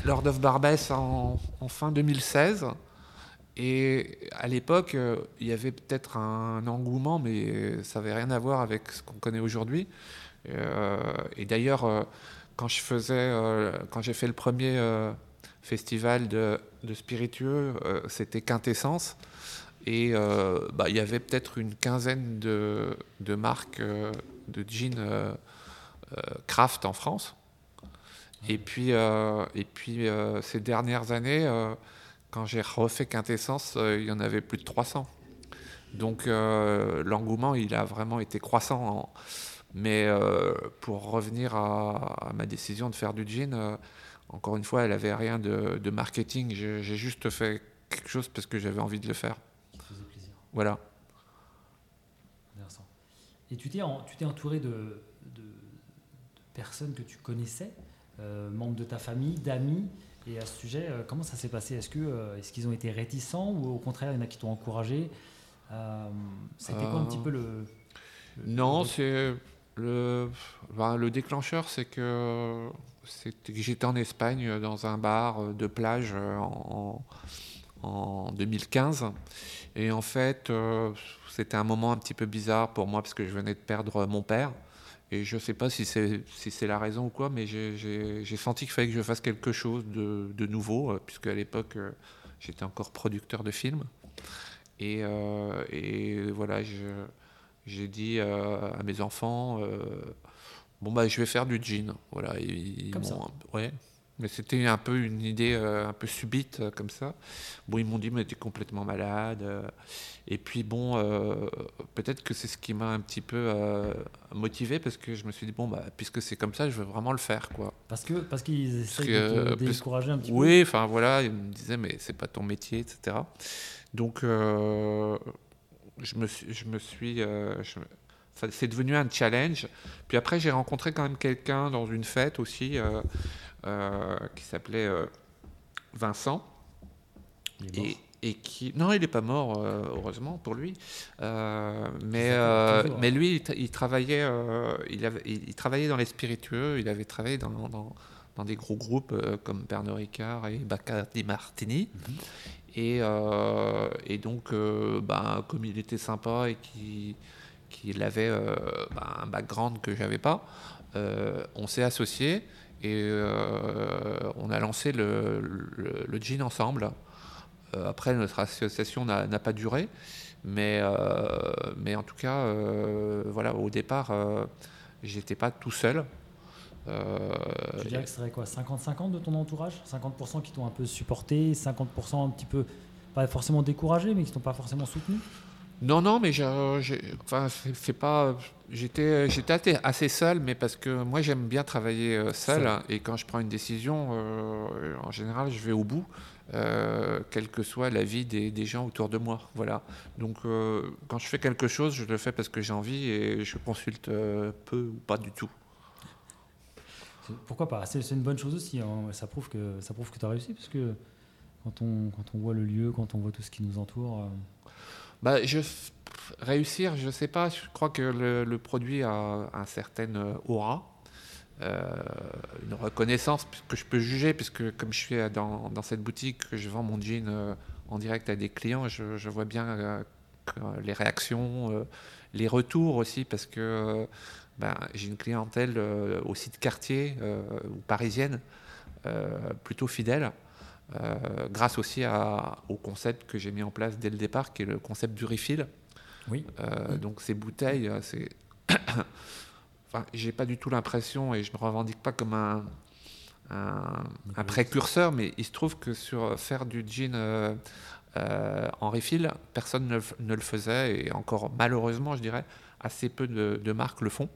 Lord of Barbès en, fin 2016. Et à l'époque, euh, il y avait peut-être un engouement, mais ça n'avait rien à voir avec ce qu'on connaît aujourd'hui. et d'ailleurs, quand je faisais, quand j'ai fait le premier festival de, spiritueux, euh, c'était Quintessence. Et euh, bah, il y avait peut-être une quinzaine de, marques euh, de jeans craft en France. Et puis, et puis ces dernières années, quand j'ai refait Quintessence, il y en avait plus de 300. Donc l'engouement, il a vraiment été croissant. Mais pour revenir à, à, ma décision de faire du jean, encore une fois, elle avait rien de, marketing. J'ai juste fait quelque chose parce que j'avais envie de le faire. Ça faisait plaisir. Voilà. Intéressant. Et tu t'es entouré de, personnes que tu connaissais, euh, membres de ta famille, d'amis. Et à ce sujet, euh, comment ça s'est passé? Est-ce qu'ils euh, est qu'ils ont été réticents ou au contraire, il y en a qui t'ont encouragé? C'était quoi un petit peu le. non, c'est. Le, ben, le déclencheur, c'est que j'étais en Espagne dans un bar de plage en, en 2015. Et en fait, c'était un moment un petit peu bizarre pour moi parce que je venais de perdre mon père. Et je ne sais pas si c'est si la raison ou quoi, mais j'ai senti qu'il fallait que je fasse quelque chose de, de nouveau, puisque à l'époque, j'étais encore producteur de films. Et, et voilà, j'ai dit à mes enfants, bon bah je vais faire du jean. Voilà, ils, comme ça. Ouais. Mais c'était un peu une idée euh, un peu subite euh, comme ça. Bon, ils m'ont dit mais t'es complètement malade. Euh. et puis bon, peut-être que c'est ce qui m'a un petit peu motivé parce que je me suis dit bon bah puisque c'est comme ça, je veux vraiment le faire quoi. Parce que parce qu'ils essaient de te décourager un petit peu. Oui, enfin voilà, ils me disaient mais c'est pas ton métier, etc. Donc je me suis, je me suis, c'est devenu un challenge. Puis après, j'ai rencontré quand même quelqu'un dans une fête aussi euh, qui s'appelait euh, Vincent. Et, et, qui. Non, il n'est pas mort, heureusement pour lui. mais, mais lui, il, travaillait, il, avait, il, travaillait dans les spiritueux, il avait travaillé dans, dans, dans des gros groupes comme Pernod Ricard et Bacardi Martini. Mhm. Et, et, donc, ben, comme il était sympa et qu'il qu'il avait euh, bah, un background que j'avais pas. Euh, on s'est associés et euh, on a lancé le, le, jean ensemble. après, notre association n'a pas duré, mais, mais en tout cas, voilà, au départ, j'étais pas tout seul. Je dirais que ce serait quoi 50-50 de ton entourage? 50% qui t'ont un peu supporté, 50% un petit peu, pas forcément découragé, mais qui t'ont pas forcément soutenu? Non, non, mais enfin, c'est pas. J'étais, j'étais assez seul, mais parce que moi j'aime bien travailler euh, seul, et quand je prends une décision, euh, en général, je vais au bout, euh, quelle que soit la vie des, gens autour de moi. Voilà. Donc, quand je fais quelque chose, je le fais parce que j'ai envie et je consulte peu ou pas du tout. Pourquoi pas? C'est une bonne chose aussi. Hein. Ça prouve que ça prouve que tu as réussi, parce que quand on, quand on voit le lieu, quand on voit tout ce qui nous entoure. Bah, je, réussir, je ne sais pas. Je crois que le, produit a un certain euh, aura. Euh, une reconnaissance que je peux juger, puisque comme je suis dans, dans cette boutique, que je vends mon jean euh, en direct à des clients, je, vois bien les réactions, les retours aussi, parce que ben, j'ai une clientèle aussi de quartier ou parisienne, plutôt fidèle. Euh, grâce aussi au concept que j'ai mis en place dès le départ, qui est le concept du refill. Oui. Euh, donc ces bouteilles, euh, c'est. *coughs* enfin, j'ai pas du tout l'impression, et je me revendique pas comme un, un, précurseur, mais il se trouve que sur faire du gin en refill, personne ne, le faisait, et encore malheureusement, je dirais, assez peu de, marques le font.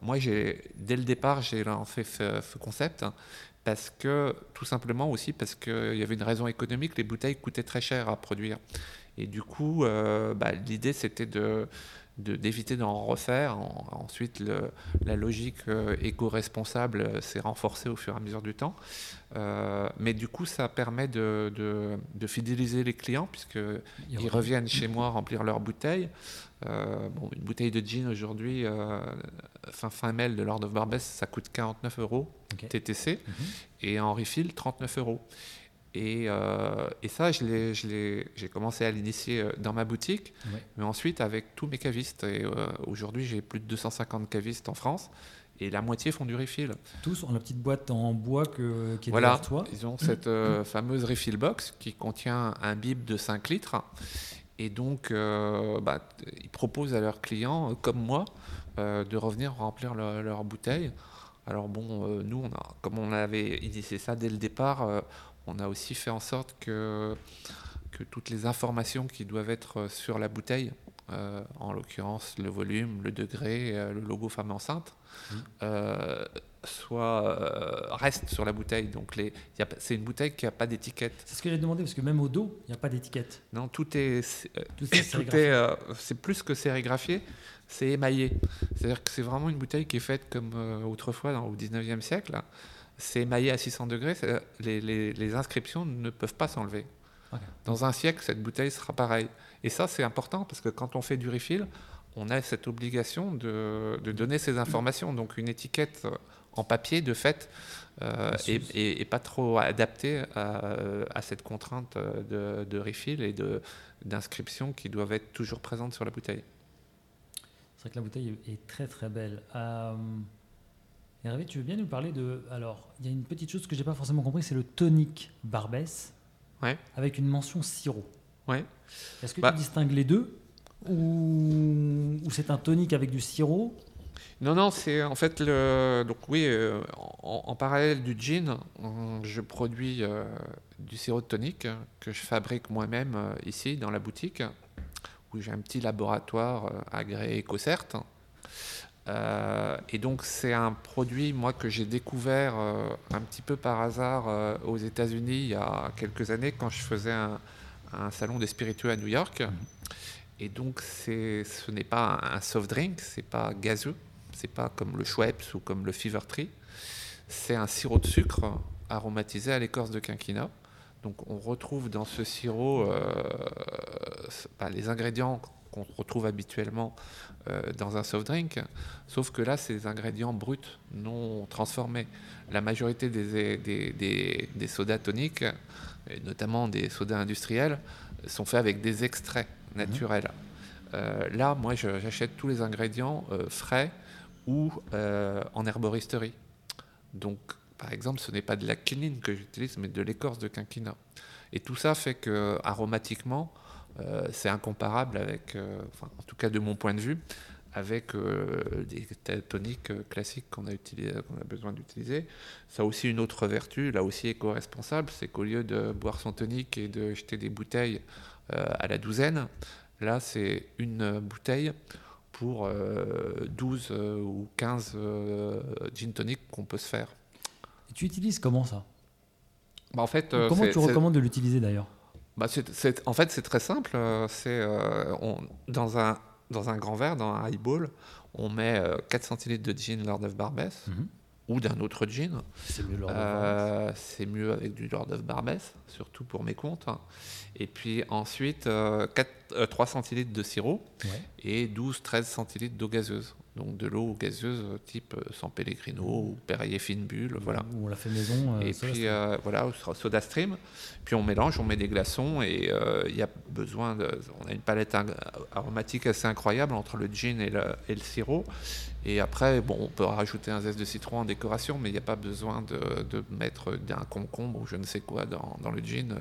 moi, j'ai, dès le départ, j'ai lancé ce, ce concept parce que, tout simplement aussi parce qu'il y avait une raison économique, les bouteilles coûtaient très cher à produire. Et du coup, euh, bah, l'idée c'était de d'éviter d'en refaire. ensuite, le, la logique euh, éco-responsable euh, s'est renforcée au fur et à mesure du temps. mais du coup, ça permet de, de, fidéliser les clients, puisqu'ils reviennent chez moi remplir leurs bouteilles. bon, une bouteille de gin aujourd'hui, fin, fin mail de Lord of Barbès, ça coûte 49 euros. TTC, mhm. et en refill 39 euros. Et, euh, et, ça, j'ai commencé à l'initier euh, dans ma boutique, mais ensuite avec tous mes cavistes. Et euh, aujourd'hui, j'ai plus de 250 cavistes en France, et la moitié font du refill. Tous ont la petite boîte en bois que, qui est voilà, derrière toi. Ils ont cette fameuse refill box qui contient un bib de 5 litres. Et donc, bah, ils proposent à leurs clients, comme moi, de revenir remplir leurs leur bouteilles. Alors bon, euh, nous, on a, comme on avait initié ça dès le départ, euh, on a aussi fait en sorte que, que toutes les informations qui doivent être sur la bouteille, euh, en l'occurrence le volume, le degré, le logo femme enceinte, mmh. soit, restent sur la bouteille. Donc c'est une bouteille qui n'a pas d'étiquette. C'est ce que j'ai demandé, parce que même au dos, il n'y a pas d'étiquette. Non, tout est, tout est, c'est plus que sérigraphié c'est émaillé. C'est-à-dire que c'est vraiment une bouteille qui est faite comme euh, autrefois dans, au 19e siècle. C'est émaillé à 600 degrés. Les, les, inscriptions ne peuvent pas s'enlever. Dans un siècle, cette bouteille sera pareille. Et ça, c'est important parce que quand on fait du refill, on a cette obligation de, de donner ces informations. Donc une étiquette en papier, de fait, et, pas trop adapté à, cette contrainte de, de refill et d'inscription qui doivent être toujours présentes sur la bouteille. C'est vrai que la bouteille est très très belle. Hervé, tu veux bien nous parler de. Alors, il y a une petite chose que j'ai pas forcément compris, c'est le tonic Barbès. Ouais. Avec une mention sirop. Ouais. Est-ce que tu bah distingues les deux Ou, c'est un tonic avec du sirop? Non, non, c'est en fait le. Donc, oui, euh, en, parallèle du gin, je produis euh, du sirop de tonique que je fabrique moi-même euh, ici dans la boutique, où j'ai un petit laboratoire agréé EcoCert. Euh, et donc c'est un produit moi que j'ai découvert euh, un petit peu par hasard euh, aux États-Unis il y a quelques années quand je faisais un, salon des spiritueux à New York. Mhm. Et donc c'est, ce n'est pas un soft drink, c'est pas gazeux, c'est pas comme le Schweppes ou comme le Fever Tree. C'est un sirop de sucre aromatisé à l'écorce de quinquina. Donc on retrouve dans ce sirop bah, les ingrédients qu'on retrouve habituellement dans un soft drink, sauf que là, c'est des ingrédients bruts, non transformés. La majorité des, des, des, sodas toniques, et notamment des sodas industriels, sont faits avec des extraits naturels. Euh, là, moi, j'achète tous les ingrédients euh, frais ou en herboristerie. Donc, par exemple, ce n'est pas de la quinine que j'utilise, mais de l'écorce de quinquina. Et tout ça fait que aromatiquement, euh, c'est incomparable avec, euh, en tout cas de mon point de vue, avec euh, des toniques classiques qu'on a, a besoin d'utiliser. Ça a aussi une autre vertu, là aussi éco-responsable, c'est qu'au lieu de boire son tonique et de jeter des bouteilles à la douzaine, là c'est une bouteille pour 12 ou 15 gin toniques qu'on peut se faire. Et tu utilises comment ça? Bah, en fait, Comment tu recommandes de l'utiliser d'ailleurs? Bah, en fait, c'est très simple. Euh, c'est euh, dans, un, dans un grand verre, dans un highball, on met 4 euh, centilitres de gin Lord of Barbès mhm. ou d'un autre gin. C'est mieux, C'est mieux avec du Lord of Barbès, surtout pour mes comptes. Et puis ensuite, 4, 3 centilitres de sirop et 12-13 centilitres d'eau gazeuse donc de l'eau gazeuse type euh, San Pellegrino ou Perrier fine bulle, voilà. on l'a fait maison. Euh, et puis euh, voilà, Soda Stream. Puis on mélange, on met des glaçons et il y a besoin de, on a une palette aromatique assez incroyable entre le gin et le, et le sirop. Et après, bon, on peut rajouter un zeste de citron en décoration, mais il n'y a pas besoin de, de mettre d'un concombre ou je ne sais quoi dans, dans le gin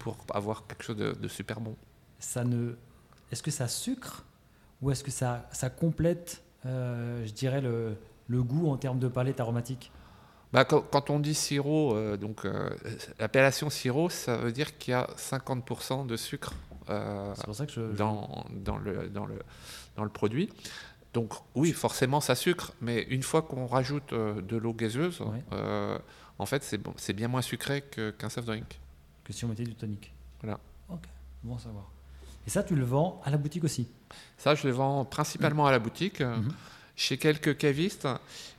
pour avoir quelque chose de, de super bon. Ça ne, est-ce que ça sucre ou est-ce que ça, ça complète, euh, je dirais, le, le, goût en termes de palette aromatique? Bah, quand, on dit sirop, euh, donc euh, l'appellation sirop, ça veut dire qu'il y a 50% de sucre dans, dans, le, dans, le, dans le produit. Donc oui, forcément, ça sucre, mais une fois qu'on rajoute de l'eau gazeuse, en fait, c'est bon, bien moins sucré qu'un soft drink. Que si on mettait du tonic. Voilà. Ok, bon à savoir. Et ça, tu le vends à la boutique aussi Ça, je le vends principalement à la boutique, euh, mhm. chez quelques cavistes.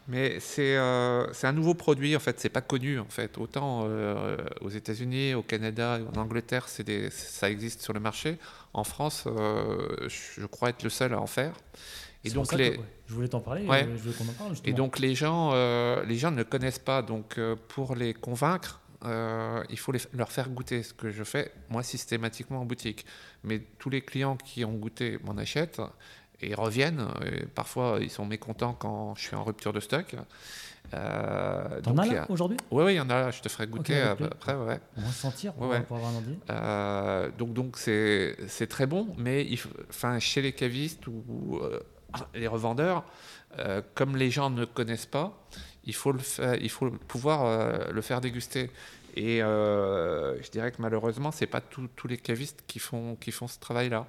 Mais euh, c'est un nouveau produit, en fait, c'est pas connu, en fait. Autant euh, aux États-Unis, au Canada, en Angleterre, des, ça existe sur le marché. En France, je crois être le seul à en faire. Et donc les... je voulais t'en parler, je veux qu'on en parle. Et donc les gens, les gens ne connaissent pas. Donc pour les convaincre, euh, il faut leur faire goûter ce que je fais, moi, systématiquement en boutique. Mais tous les clients qui ont goûté m'en achètent et reviennent. Et parfois, ils sont mécontents quand je suis en rupture de stock. Euh, T'en as là aujourd'hui? Oui, oui, il y en a. Je te ferai goûter après. Ouais. On va sentir pour avoir un euh, donc, donc c'est très bon, mais il, enfin, chez les cavistes ou euh, les revendeurs, comme les gens ne connaissent pas, il faut, le il faut pouvoir euh, le faire déguster. Et euh, je dirais que malheureusement, ce n'est pas tous les cavistes qui font, qui font ce travail-là.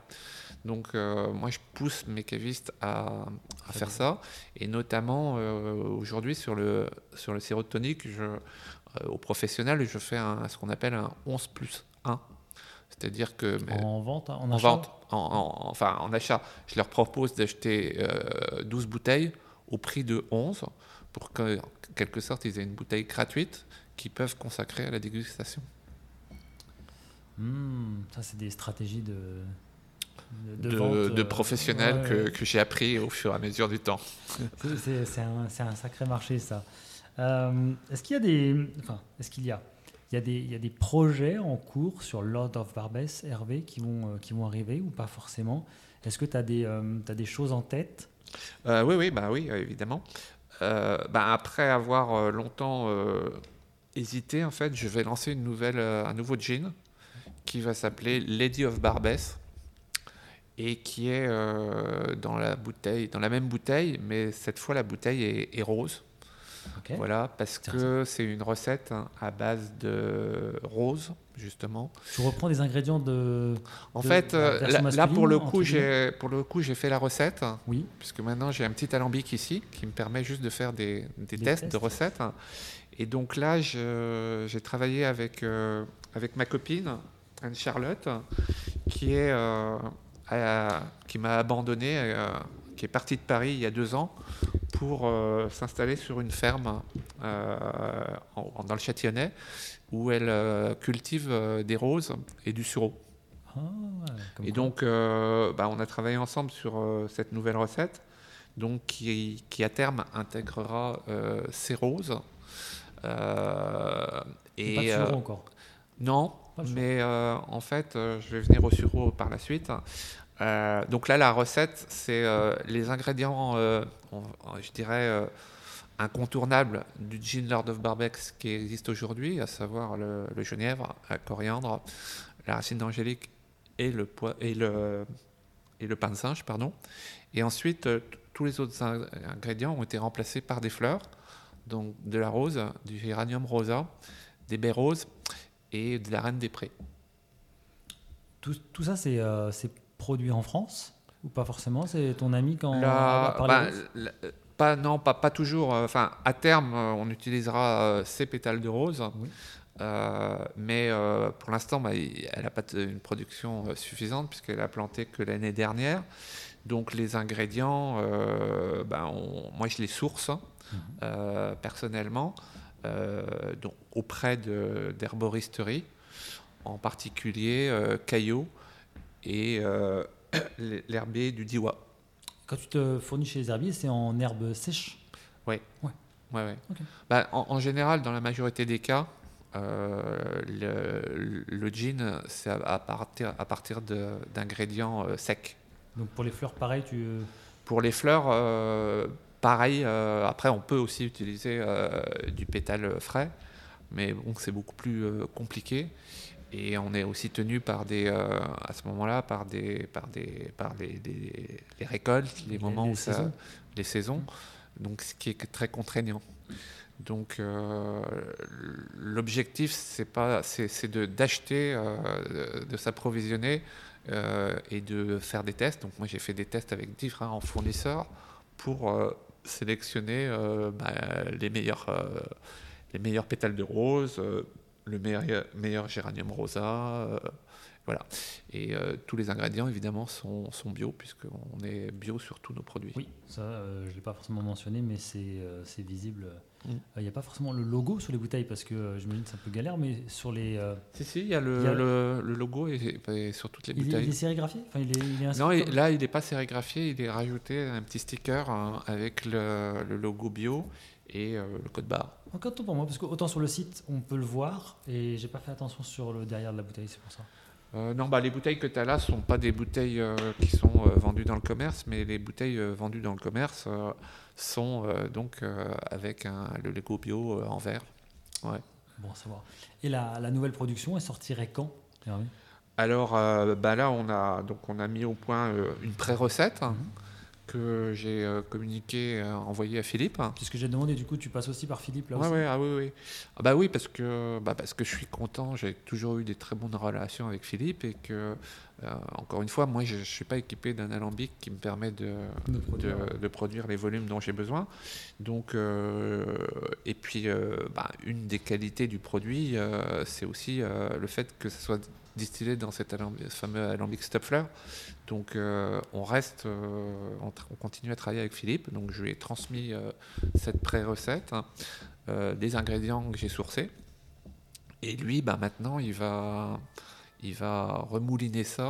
Donc euh, moi, je pousse mes cavistes à, faire ça. Et notamment aujourd'hui, sur le, sur le sirop tonique, je, au professionnel, je fais un, ce qu'on appelle un 11 plus 1. C'est-à-dire que... En vente, hein, en, en vente, enfin en achat. Je leur propose d'acheter 12 bouteilles au prix de 11 pour qu'en quelque sorte ils aient une bouteille gratuite qu'ils peuvent consacrer à la dégustation. Hmm, ça, c'est des stratégies de. de, de, professionnels que, que j'ai appris au fur et à mesure du temps. *laughs* C'est un, un, sacré marché ça. est-ce qu'il y a des, enfin, est-ce qu'il y a il y, a des, il y, a des, projets en cours sur Lord of Barbès, Hervé, qui vont, qui vont arriver ou pas forcément? Est-ce que tu as, as, des choses en tête? Oui, oui, bah oui, évidemment. Euh, bah, après avoir euh, longtemps euh, hésité, en fait, je vais lancer une nouvelle, un nouveau jean qui va s'appeler Lady of Barbès et qui est dans la bouteille, dans la même bouteille, mais cette fois la bouteille est rose. Voilà, parce que c'est une recette hein, à base de rose, justement. Tu reprends des ingrédients de. En fait, euh, là, pour le coup, j'ai pour le coup j'ai fait la recette. Oui. Puisque maintenant j'ai un petit alambic ici qui me permet juste de faire des, des, tests, de recettes. Et donc là, j'ai travaillé avec euh, avec ma copine Anne Charlotte, qui est euh, qui m'a abandonné, qui est partie de Paris il y a deux ans pour euh, s'installer sur une ferme euh, dans le Châtillonnais où elle euh, cultive des roses et du sureau. Ah, et donc, bah, on a travaillé ensemble sur cette nouvelle recette, donc qui, qui à terme intégrera ces roses. et pas de sureau encore. Non, mais en fait, je vais venir au sureau par la suite. Euh, donc là, la recette, c'est euh, les ingrédients, euh, je dirais, incontournables du gin Lord of Barbex qui existe aujourd'hui, à savoir le, genièvre, la coriandre, la racine d'angélique et le, le, le pain de singe. Pardon. Et ensuite, tous les autres ingrédients ont été remplacés par des fleurs, donc de la rose, du géranium rosa, des baies roses et de la reine des prés. Tout ça, c'est produit en France ou pas forcément? C'est ton ami quand la, bah, pas non pas pas toujours. Euh, enfin à terme euh, on utilisera euh, ces pétales de rose. mais pour l'instant, bah, elle n'a pas une production suffisante puisqu'elle a planté que l'année dernière. Donc les ingrédients, bah, moi je les source mhm. personnellement donc, auprès d'herboristerie, en particulier Caillot, et euh, *clears throat* l'herbier du Diwa. Quand tu te fournis chez les herbiers, c'est en herbe sèche? Oui. Ouais. Ouais, ouais. Bah, en, général, dans la majorité des cas, euh, le, le, gin, c'est à, partir, à partir d'ingrédients euh, secs. Donc pour les fleurs, pareil tu... Pour les fleurs, pareil. après, on peut aussi utiliser du pétale frais, mais bon, c'est beaucoup plus compliqué et on est aussi tenu par des, euh, à ce moment-là par des, par des, par les, les récoltes, les, moments où ça, saisons. les saisons, donc ce qui est très contraignant. Donc euh, l'objectif c'est pas, c'est de d'acheter, euh, de, s'approvisionner et de faire des tests. Donc moi j'ai fait des tests avec différents fournisseurs pour sélectionner bah, les meilleurs, les meilleurs pétales de rose le meilleur, meilleur géranium rosa. Euh, voilà. Et euh, tous les ingrédients, évidemment, sont, sont bio, puisqu'on est bio sur tous nos produits. Oui, ça, euh, je ne l'ai pas forcément mentionné, mais c'est visible. Mm. Il n'y a pas forcément le logo sur les bouteilles, parce que dis que c'est un peu galère, mais sur les. Si, si, il y a le, le, logo et, sur toutes les bouteilles. il est sérigraphié? Enfin, il est, Non, là, il n'est pas sérigraphié, il est rajouté un petit sticker hein, avec le, le, logo bio et le code barre. Encore tout pour moi, parce que autant sur le site, on peut le voir, et j'ai pas fait attention sur le derrière de la bouteille, c'est pour ça. Euh, non, bah, les bouteilles que tu as là ne sont pas des bouteilles euh, qui sont euh, vendues dans le commerce, mais les bouteilles vendues dans le commerce sont donc avec un, le Lego bio en verre. Ouais. Bon, savoir. Et la, la, nouvelle production, elle sortirait quand Alors bah là, on a, donc, on a mis au point une pré-recette. Mhm que j'ai euh, communiqué, euh, envoyé à Philippe. Puisque j'ai demandé, du coup, tu passes aussi par Philippe là aussi ah oui, oui. Ah bah oui, parce que, bah parce que je suis content, j'ai toujours eu des très bonnes relations avec Philippe et que, euh, encore une fois, moi, je ne suis pas équipé d'un alambic qui me permet de, de, produire. les volumes dont j'ai besoin. Donc, et puis, bah, une des qualités du produit, c'est aussi le fait que ce soit distillé dans cet ce fameux alambic Stopfler. Donc euh, on reste, euh, on, continue à travailler avec Philippe. Donc je lui ai transmis euh, cette pré-recette, hein, des ingrédients que j'ai sourcés. Et lui, bah, maintenant, il va, il va remouliner ça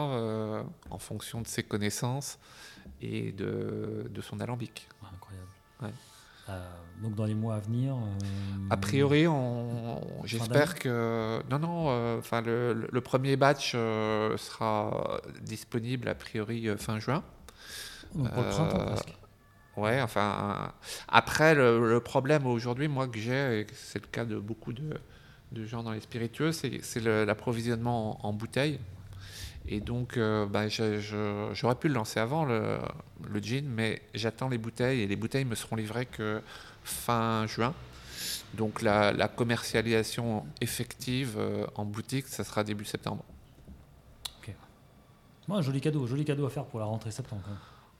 en fonction de ses connaissances et de, de son alambic. Incroyable. Donc dans les mois à venir A priori, j'espère que... Non, non, enfin le, le, premier batch sera disponible a priori fin juin. Donc pour le printemps presque. Ouais, enfin. Après, le, problème aujourd'hui, moi, que j'ai, et c'est le cas de beaucoup de, gens dans les spiritueux, c'est l'approvisionnement en, bouteilles. Et donc, euh, bah, j'aurais pu le lancer avant, le, le gin, mais j'attends les bouteilles et les bouteilles me seront livrées que fin juin. Donc, la, commercialisation effective euh, en boutique, ça sera début septembre. Ok. Moi, un joli cadeau, joli cadeau à faire pour la rentrée septembre.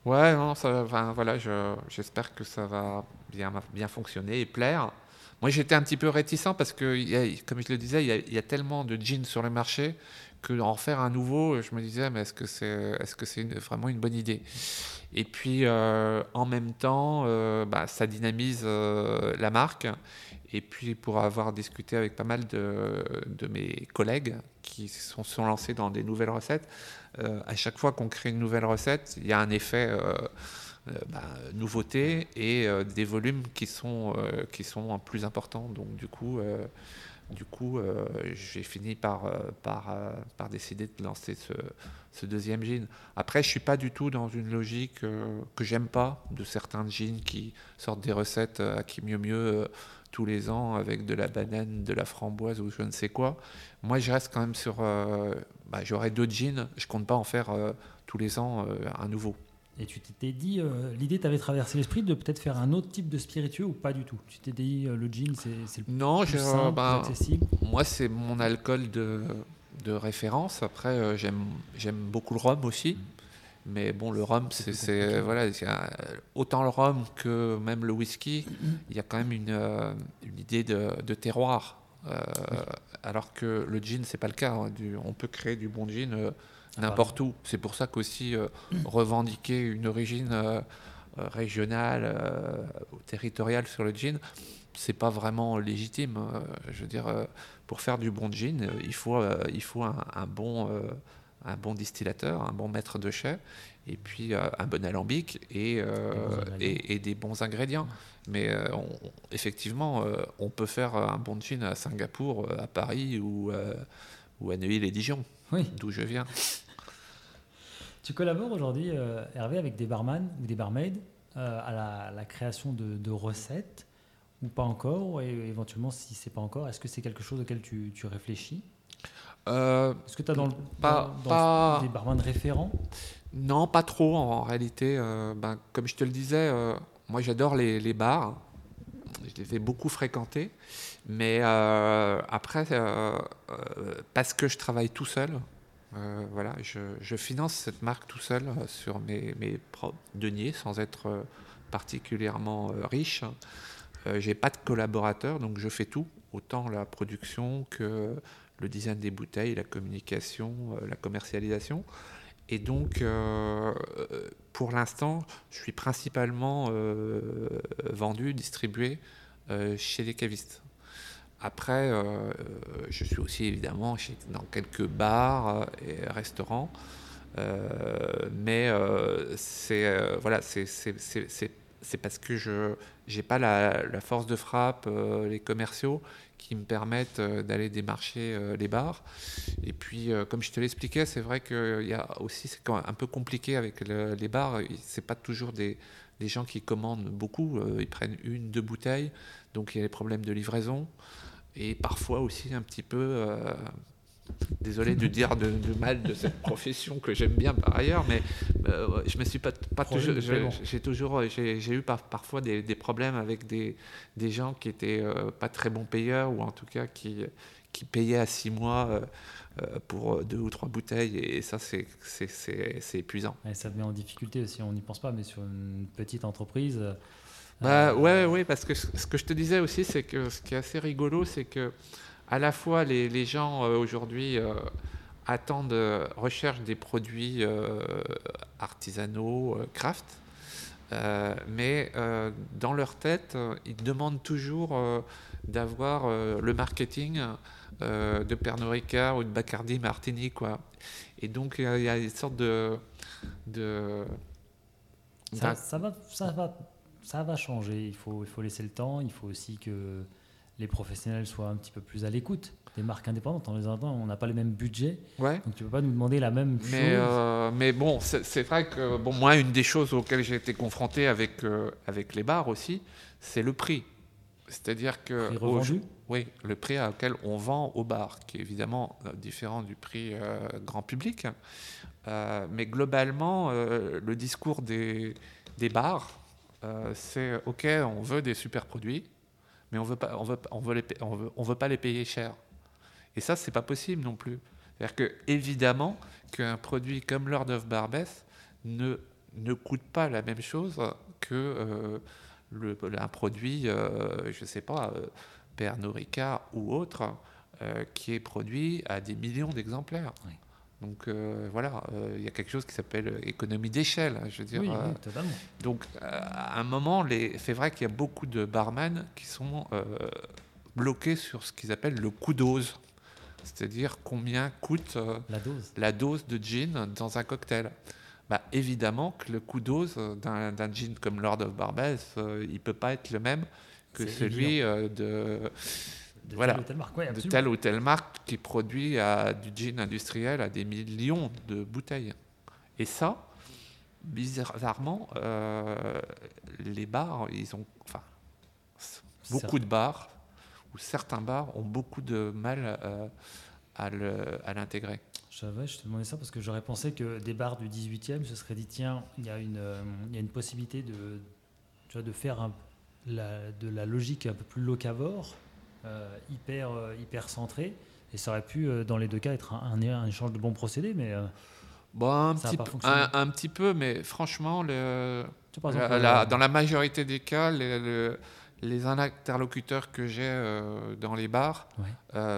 Ouais, non, ça, voilà, j'espère que ça va bien, bien fonctionner et plaire. Moi, j'étais un petit peu réticent parce que, comme je le disais, il y, a, tellement de jeans sur le marché que en faire un nouveau, je me disais, mais est-ce que c'est est -ce c'est vraiment une bonne idée? Et puis, euh, en même temps, euh, bah, ça dynamise euh, la marque. Et puis, pour avoir discuté avec pas mal de, mes collègues qui sont, sont lancés dans des nouvelles recettes, à chaque fois qu'on crée une nouvelle recette, il y a un effet bah, nouveauté et des volumes qui sont, qui sont plus importants. Donc du coup, du coup j'ai fini par, par, par décider de lancer ce, deuxième jean. Après, je suis pas du tout dans une logique que j'aime pas de certains jeans qui sortent des recettes à qui mieux mieux tous les ans avec de la banane, de la framboise ou je ne sais quoi. Moi, je reste quand même sur. Euh, bah, J'aurai deux jeans, je compte pas en faire euh, tous les ans euh, un nouveau. Et tu t'étais dit, l'idée t'avait traversé l'esprit de peut-être faire un autre type de spiritueux ou pas du tout? Tu t'es dit, le jean, c'est le non, plus simple, bah, accessible Moi, c'est mon alcool de, de référence. Après, j'aime beaucoup le rhum aussi. Mais bon, le rhum, c'est voilà, autant le rhum que même le whisky, il y a quand même une, euh, une idée de, de terroir. Euh, alors que le gin, c'est pas le cas. Hein, du, on peut créer du bon gin euh, n'importe où. C'est pour ça qu'aussi *clears throat* revendiquer une origine régionale ou territoriale sur le gin, c'est pas vraiment légitime. je veux dire, pour faire du bon gin, il faut, il faut un, un bon un bon distillateur, un bon maître de chai, et puis euh, un bon alambic et, euh, et, des bons ingrédients. Mais euh, effectivement, on peut faire un bon gin à Singapour, à Paris ou, ou à Neuilly et Dijon, d'où je viens. Tu collabores aujourd'hui, Hervé, avec des barman ou des barmaids à la, création de, recettes ou pas encore Et éventuellement, si c'est pas encore, est-ce que c'est quelque chose auquel tu, tu réfléchis? Euh, Est-ce que tu as dans, pas, des barman référents? Non, pas trop en réalité. Euh, ben, comme je te le disais, euh, moi j'adore les, bars. Je les ai beaucoup fréquentés. Mais après, parce que je travaille tout seul, voilà, je, finance cette marque tout seul sur mes, deniers sans être particulièrement riche. J'ai pas de collaborateurs, donc je fais tout, autant la production que le design des bouteilles, la communication, euh, la commercialisation. Et donc, euh, pour l'instant, je suis principalement euh, vendu, distribué chez les cavistes. Après, je suis aussi évidemment dans quelques bars et restaurants, mais c'est voilà, c'est parce que je n'ai pas la, force de frappe, les commerciaux qui me permettent euh, d'aller démarcher euh, les bars. Et puis, euh, comme je te l'expliquais, c'est vrai qu'il y a aussi, c'est un peu compliqué avec les bars. C'est pas toujours des, des, gens qui commandent beaucoup. Ils prennent une, deux bouteilles. Donc, il y a les problèmes de livraison. Et parfois aussi un petit peu désolé de dire de, mal de cette *laughs* profession que j'aime bien par ailleurs, mais euh, je me suis pas, pas toujours, j'ai toujours, j'ai eu par, parfois des, des, problèmes avec des, des gens qui étaient euh, pas très bons payeurs ou en tout cas qui, qui payaient à six mois euh, pour deux ou trois bouteilles et ça c'est épuisant. Et ça te met en difficulté si on n'y pense pas, mais sur une petite entreprise. Bah ouais, ouais, parce que ce que je te disais aussi, c'est que ce qui est assez rigolo, c'est que à la fois les, gens euh, aujourd'hui euh, attendent, euh, recherchent des produits artisanaux, craft, mais dans leur tête, ils demandent toujours d'avoir le marketing de Pernod Ricard ou de Bacardi Martini. Quoi. Et donc, il y a une sorte de. de ça, ça, va, ça, va, ça va changer. Il faut, il faut laisser le temps. Il faut aussi que les professionnels soient un petit peu plus à l'écoute des marques indépendantes. En les entendant, on n'a pas les mêmes budgets. Ouais. Donc tu peux pas nous demander la même mais, chose. Euh, mais bon, c'est vrai que bon, moi, une des choses auxquelles j'ai été confronté avec, euh, avec les bars aussi, c'est le prix. C'est-à-dire que. Prix oui, le prix auquel on vend au bar, qui est évidemment euh, différent du prix grand public. mais globalement, le discours des, des bars, c'est OK, on veut des super produits mais on veut pas, on veut, on veut, les, on veut, on veut pas les payer cher. Et ça, c'est pas possible non plus. C'est-à-dire que évidemment qu'un produit comme Lord of Barbès ne ne coûte pas la même chose que euh, le, un produit, euh, je sais pas, euh, Pernod ou autre, euh, qui est produit à des millions d'exemplaires. Donc euh, voilà, euh, il y a quelque chose qui s'appelle économie d'échelle. Hein, je veux dire. Oui, euh, totalement. Donc à un moment, c'est vrai qu'il y a beaucoup de barman qui sont bloqués sur ce qu'ils appellent le coût dose, c'est-à-dire combien coûte la, dose. la dose de gin dans un cocktail. Bah, évidemment que le coût dose d'un gin comme Lord of Barbès, il ne peut pas être le même que celui de de voilà, telle ou telle marque. de telle ou telle marque qui produit à, du gin industriel à des millions de bouteilles. Et ça, bizarrement, euh, les bars, ils ont, enfin, beaucoup de bars ou certains bars ont beaucoup de mal euh, à l'intégrer. Je savais, je te demandais ça parce que j'aurais pensé que des bars du 18e se seraient dit tiens, il y a une, euh, il y a une possibilité de, tu vois, de faire un, la, de la logique un peu plus locavore hyper, euh, hyper centré. Et ça aurait pu, euh, dans les deux cas, être un, un, échange de bons procédés, mais bon, un, petit peu, un, petit peu, mais franchement, le, dans la majorité des cas, les, les interlocuteurs que j'ai dans les bars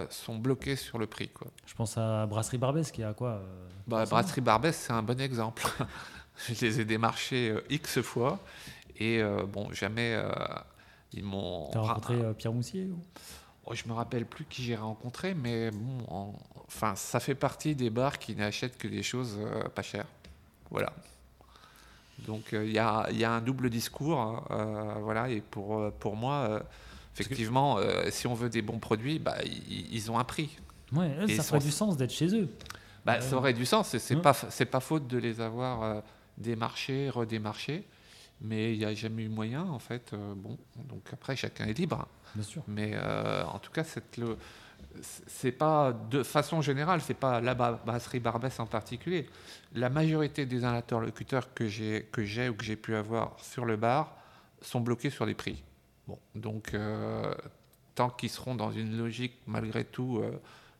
sont bloqués sur le prix. Quoi. Je pense à Brasserie Barbès qui a quoi bah, Brasserie Barbès, c'est un bon exemple. *laughs* je les ai démarchés X fois et bon, jamais ils m'ont. as rencontré euh, Pierre Moussier ou? Oh, Je me rappelle plus qui j'ai rencontré, mais bon, enfin, ça fait partie des bars qui n'achètent que des choses euh, pas chères. Voilà. Donc euh, il y, a, y, a, un double discours, hein, voilà. Et pour pour moi, effectivement, si on veut des bons produits, bah, ils ont un prix. Ouais, ça ferait du sens d'être chez eux. Bah, Ça aurait du sens. C'est pas c'est pas faute de les avoir démarchés, redémarchés mais il n'y a jamais eu moyen en fait. Euh, bon, donc après chacun est libre. Bien sûr. Mais euh, en tout cas, c'est pas de façon générale, c'est pas la brasserie Barbès en particulier. La majorité des interlocuteurs que j'ai que j'ai ou que j'ai pu avoir sur le bar sont bloqués sur les prix. Bon, donc euh, tant qu'ils seront dans une logique malgré tout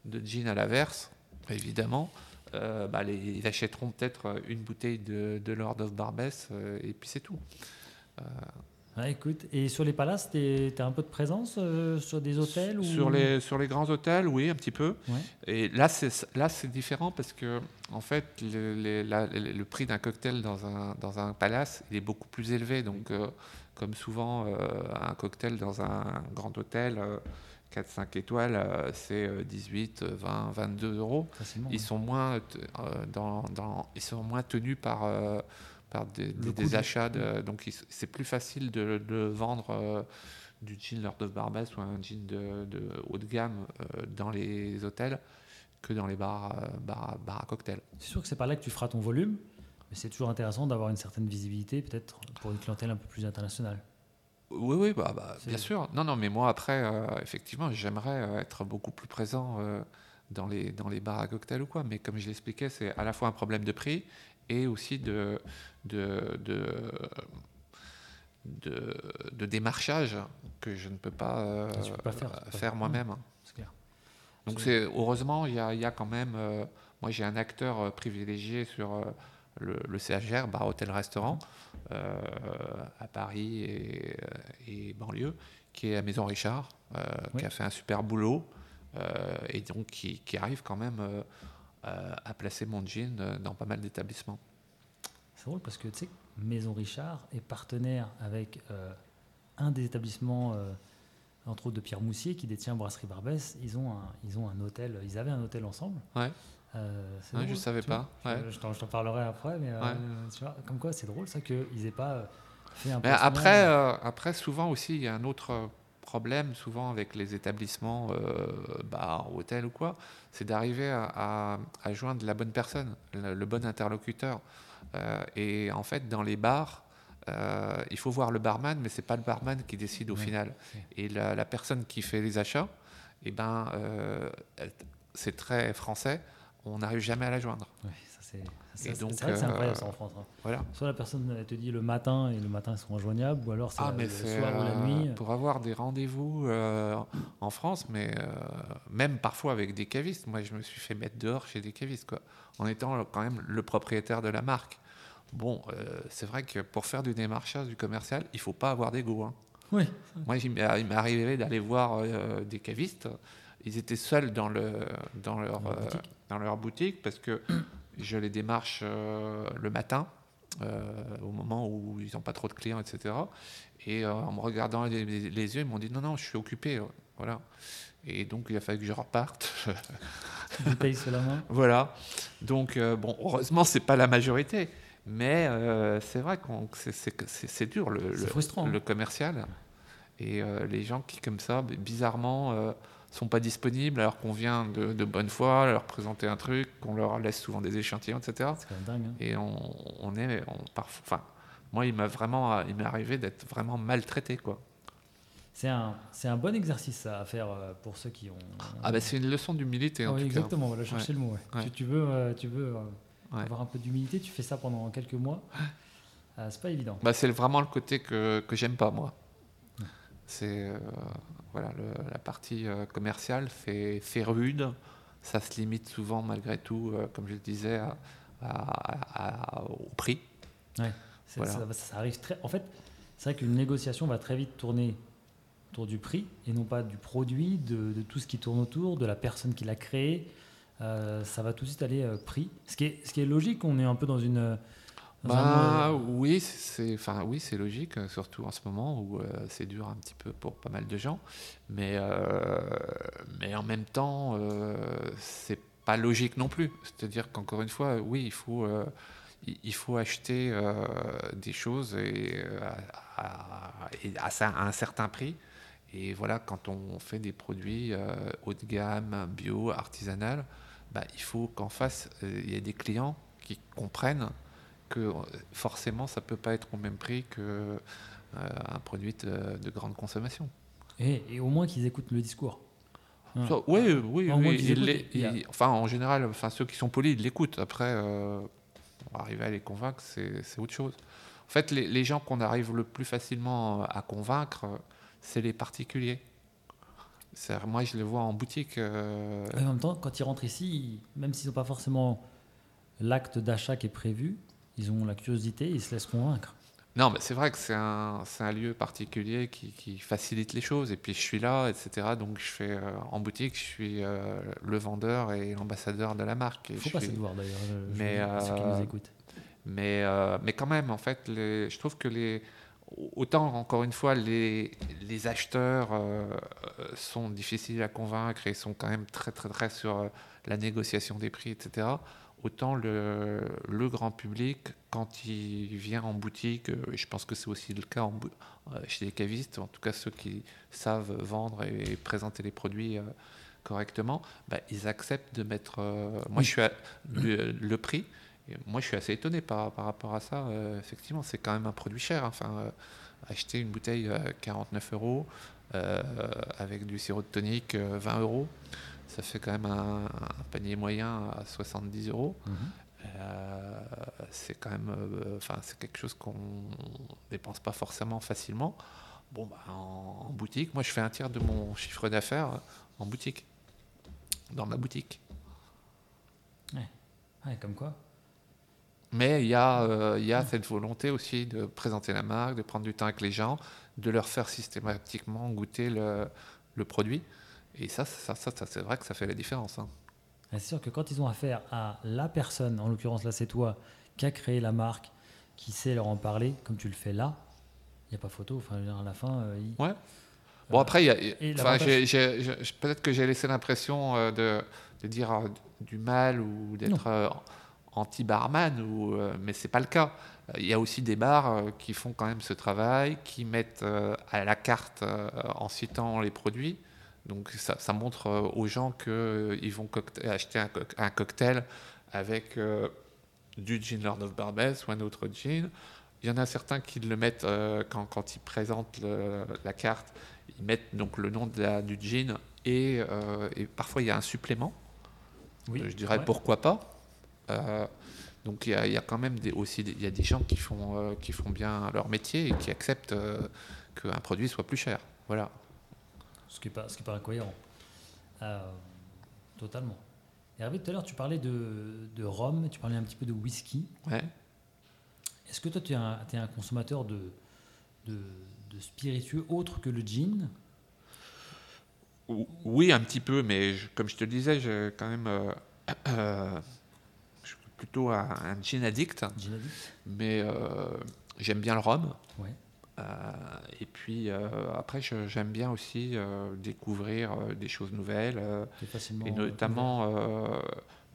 de jean à l'averse, évidemment. Euh, bah, ils achèteront peut-être euh, une bouteille de, Lord of Barbès euh, et puis c'est tout. écoute, et sur les palaces, tu as un peu de présence sur des hôtels ou... sur, les, sur les grands hôtels, oui, un petit peu. Et là, c'est différent parce que, en fait, le, le prix d'un cocktail dans un, dans un palace, il est beaucoup plus élevé. Donc, comme souvent, un cocktail dans un grand hôtel 4-5 étoiles, euh, c'est 18, 20, 22 euros. ils, sont moins, euh, dans, dans, ils sont moins tenus par, euh, par des, des, achats. De, donc c'est plus facile de, de vendre du jean Lord of Barbas ou un jean de, de haut de gamme dans les hôtels que dans les bars, bars, bars à cocktails. C'est sûr que c'est pas là que tu feras ton volume, mais c'est toujours intéressant d'avoir une certaine visibilité, peut-être pour une clientèle un peu plus internationale. Oui, oui, bah, bah bien sûr. Non, non, mais moi, après, euh, effectivement, j'aimerais euh, être beaucoup plus présent euh, dans, les, dans les bars à cocktails ou quoi. Mais comme je l'expliquais, c'est à la fois un problème de prix et aussi de, de, de, de, démarchage que je ne peux pas, pas faire, faire moi-même. Donc, c'est, heureusement, il y a, y a, quand même. moi, j'ai un acteur privilégié sur le, le CHR, bar, hôtel, restaurant. Euh, à Paris et, euh, et, banlieue, qui est à Maison Richard, euh, qui a fait un super boulot et donc qui, qui, arrive quand même à placer mon jean dans pas mal d'établissements. C'est drôle parce que tu sais, Maison Richard est partenaire avec un des établissements, entre autres de Pierre Moussier, qui détient Brasserie Barbès. Ils ont un, ils ont un hôtel, ils avaient un hôtel ensemble. Ouais. Je ne savais pas. Je, t'en parlerai après, mais tu vois, comme quoi c'est drôle ça qu'ils n'aient pas fait un mais après, après, souvent aussi, il y a un autre problème souvent avec les établissements, euh, bars, hôtels ou quoi, c'est d'arriver à, joindre la bonne personne, le, bon interlocuteur. Euh, et en fait, dans les bars, euh, il faut voir le barman, mais c'est pas le barman qui décide au final. Et la, personne qui fait les achats, eh ben, c'est très français, on n'arrive jamais à la joindre. C'est vrai que c'est incroyable ça en France. Hein. Voilà. Soit la personne te dit le matin et le matin ils sont injoignables, ou alors c'est ah, le soir ou la euh, nuit. Pour avoir des rendez-vous euh, en France, mais euh, même parfois avec des cavistes. Moi, je me suis fait mettre dehors chez des cavistes, quoi, en étant quand même le propriétaire de la marque. Bon, c'est vrai que pour faire du démarchage, du commercial, il faut pas avoir d'ego. Hein. Oui. Moi, il m'est arrivé d'aller voir des cavistes. Ils étaient seuls dans, le, dans, leur, dans leur boutique parce que *clears throat* je les démarche euh, le matin, euh, au moment où ils n'ont pas trop de clients, etc. Et euh, en me regardant les, yeux, ils m'ont dit non, non, je suis occupé. Voilà. Et donc, il a fallu que je reparte. Bouteille sur la main. *laughs* Voilà. Donc, bon, heureusement, c'est pas la majorité. Mais c'est vrai que c'est dur, le, le, le, commercial. Et les gens qui, comme ça, bizarrement, sont pas disponibles alors qu'on vient de, de, bonne foi leur présenter un truc, qu'on leur laisse souvent des échantillons, etc. C'est quand même dingue. Hein. Et on, on est, on, enfin, moi, il m'a vraiment, il m'est arrivé d'être vraiment maltraité, quoi. C'est un, c'est un bon exercice à faire euh, pour ceux qui ont. Ah ben c'est une leçon d'humilité. oui, exactement. On va chercher le mot. Tu, veux, euh, tu veux euh, avoir un peu d'humilité. Tu fais ça pendant quelques mois. c'est pas évident. Bah, c'est vraiment le côté que que j'aime pas moi. C'est voilà, la partie euh, commerciale fait, fait, rude. Ça se limite souvent, malgré tout, euh, comme je le disais, au prix. Ouais, ça, arrive très. En fait, c'est vrai qu'une négociation va très vite tourner autour du prix et non pas du produit, de, tout ce qui tourne autour, de la personne qui l'a créé. Euh, ça va tout de suite aller prix. Ce qui, est, ce qui est logique, on est un peu dans une bah, oui, c'est enfin oui, c'est logique, euh, surtout en ce moment où euh, c'est dur un petit peu pour pas mal de gens, mais euh, mais en même temps, c'est pas logique non plus. C'est-à-dire qu'encore une fois, oui, il faut il faut acheter des choses et, à, à, un certain prix. Et voilà, quand on fait des produits haut de gamme, bio, artisanal, bah, il faut qu'en face, il y ait des clients qui comprennent que euh, forcément, ça ne peut pas être au même prix qu'un euh, un produit de, grande consommation. Et, au moins qu'ils écoutent le discours. oui, oui, oui. enfin, en général, enfin, ceux qui sont polis, ils l'écoutent. Après, euh, arriver à les convaincre, c'est autre chose. En fait, les, les gens qu'on arrive le plus facilement à convaincre, c'est les particuliers. Moi, je les vois en boutique. En même temps, quand ils rentrent ici, même s'ils n'ont pas forcément l'acte d'achat qui est prévu, ils ont la curiosité, ils se laissent convaincre. Non, mais c'est vrai que c'est un, un, lieu particulier qui, qui, facilite les choses. Et puis je suis là, etc. Donc je fais euh, en boutique, je suis euh, le vendeur et l'ambassadeur de la marque. Il faut passer de voir d'ailleurs, mais, ceux qui nous écoutent. Mais, euh, mais quand même, en fait, les, je trouve que les, autant, encore une fois, les, les acheteurs sont difficiles à convaincre et sont quand même très, très, très sur la négociation des prix, etc autant le, grand public, quand il vient en boutique, euh, et je pense que c'est aussi le cas euh, chez les cavistes, en tout cas ceux qui savent vendre et, présenter les produits euh, correctement, bah, ils acceptent de mettre. moi, je suis le, prix. moi, je suis assez étonné par, par rapport à ça. effectivement, c'est quand même un produit cher. Hein. Enfin, acheter une bouteille 49 euros avec du sirop de tonique 20 euros ça fait quand même un, panier moyen à 70 euros. Mhm. Euh, c'est quand même, euh, enfin, c'est quelque chose qu'on dépense pas forcément facilement. Bon, bah, en, boutique, moi, je fais un tiers de mon chiffre d'affaires en boutique, dans ma boutique. Ouais, comme quoi. Mais il y a, euh, il y a cette volonté aussi de présenter la marque, de prendre du temps avec les gens, de leur faire systématiquement goûter le, le produit. Et ça, ça, ça, c'est vrai que ça fait la différence. Hein. C'est sûr que quand ils ont affaire à la personne, en l'occurrence là c'est toi, qui a créé la marque, qui sait leur en parler, comme tu le fais là, il n'y a pas photo. Enfin, à la fin, il... Ouais. Bon, après, peut-être que j'ai laissé l'impression de, de, dire du mal ou d'être anti-barman, ou, mais c'est pas le cas. Il y a aussi des bars qui font quand même ce travail, qui mettent à la carte en citant les produits. Donc ça, ça montre aux gens qu'ils vont acheter un, cocktail avec du gin Lord of Barbès ou un autre gin. Il y en a certains qui le mettent quand, quand, ils présentent la carte, ils mettent donc le nom de la, du gin et, et, parfois il y a un supplément. Oui, je dirais pourquoi pas. Euh, donc il y, a quand même des, aussi il y a des gens qui font, euh, qui font bien leur métier et qui acceptent euh, qu'un produit soit plus cher. Voilà. Ce qui n'est pas, ce qui pas incohérent. totalement. Hervé, tout à l'heure, tu parlais de, de rhum, tu parlais un petit peu de whisky. Ouais. Est-ce que toi, tu es un, es un consommateur de, de, de, spiritueux autre que le gin? Oui, un petit peu, mais comme je te le disais, j'ai quand même plutôt un, gin addict, mais euh, j'aime bien le rhum. Euh, et puis euh, après, j'aime bien aussi découvrir des choses nouvelles. et notamment,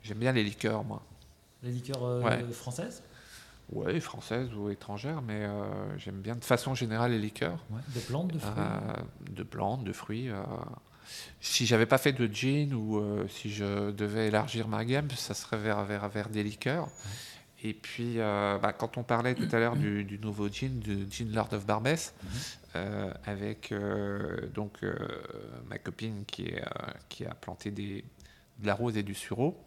j'aime bien les liqueurs, moi. Les liqueurs françaises? Oui, françaises ou étrangères, mais j'aime bien de façon générale les liqueurs. de plantes, de fruits? De plantes, de fruits si j'avais pas fait de gin ou euh, si je devais élargir ma gamme, ça serait vers, vers, vers des liqueurs. Et puis, euh, bah, quand on parlait tout à l'heure du, nouveau gin, du gin Lord of Barbès, mhm. euh, avec donc ma copine qui, est, qui a planté des, de la rose et du sureau,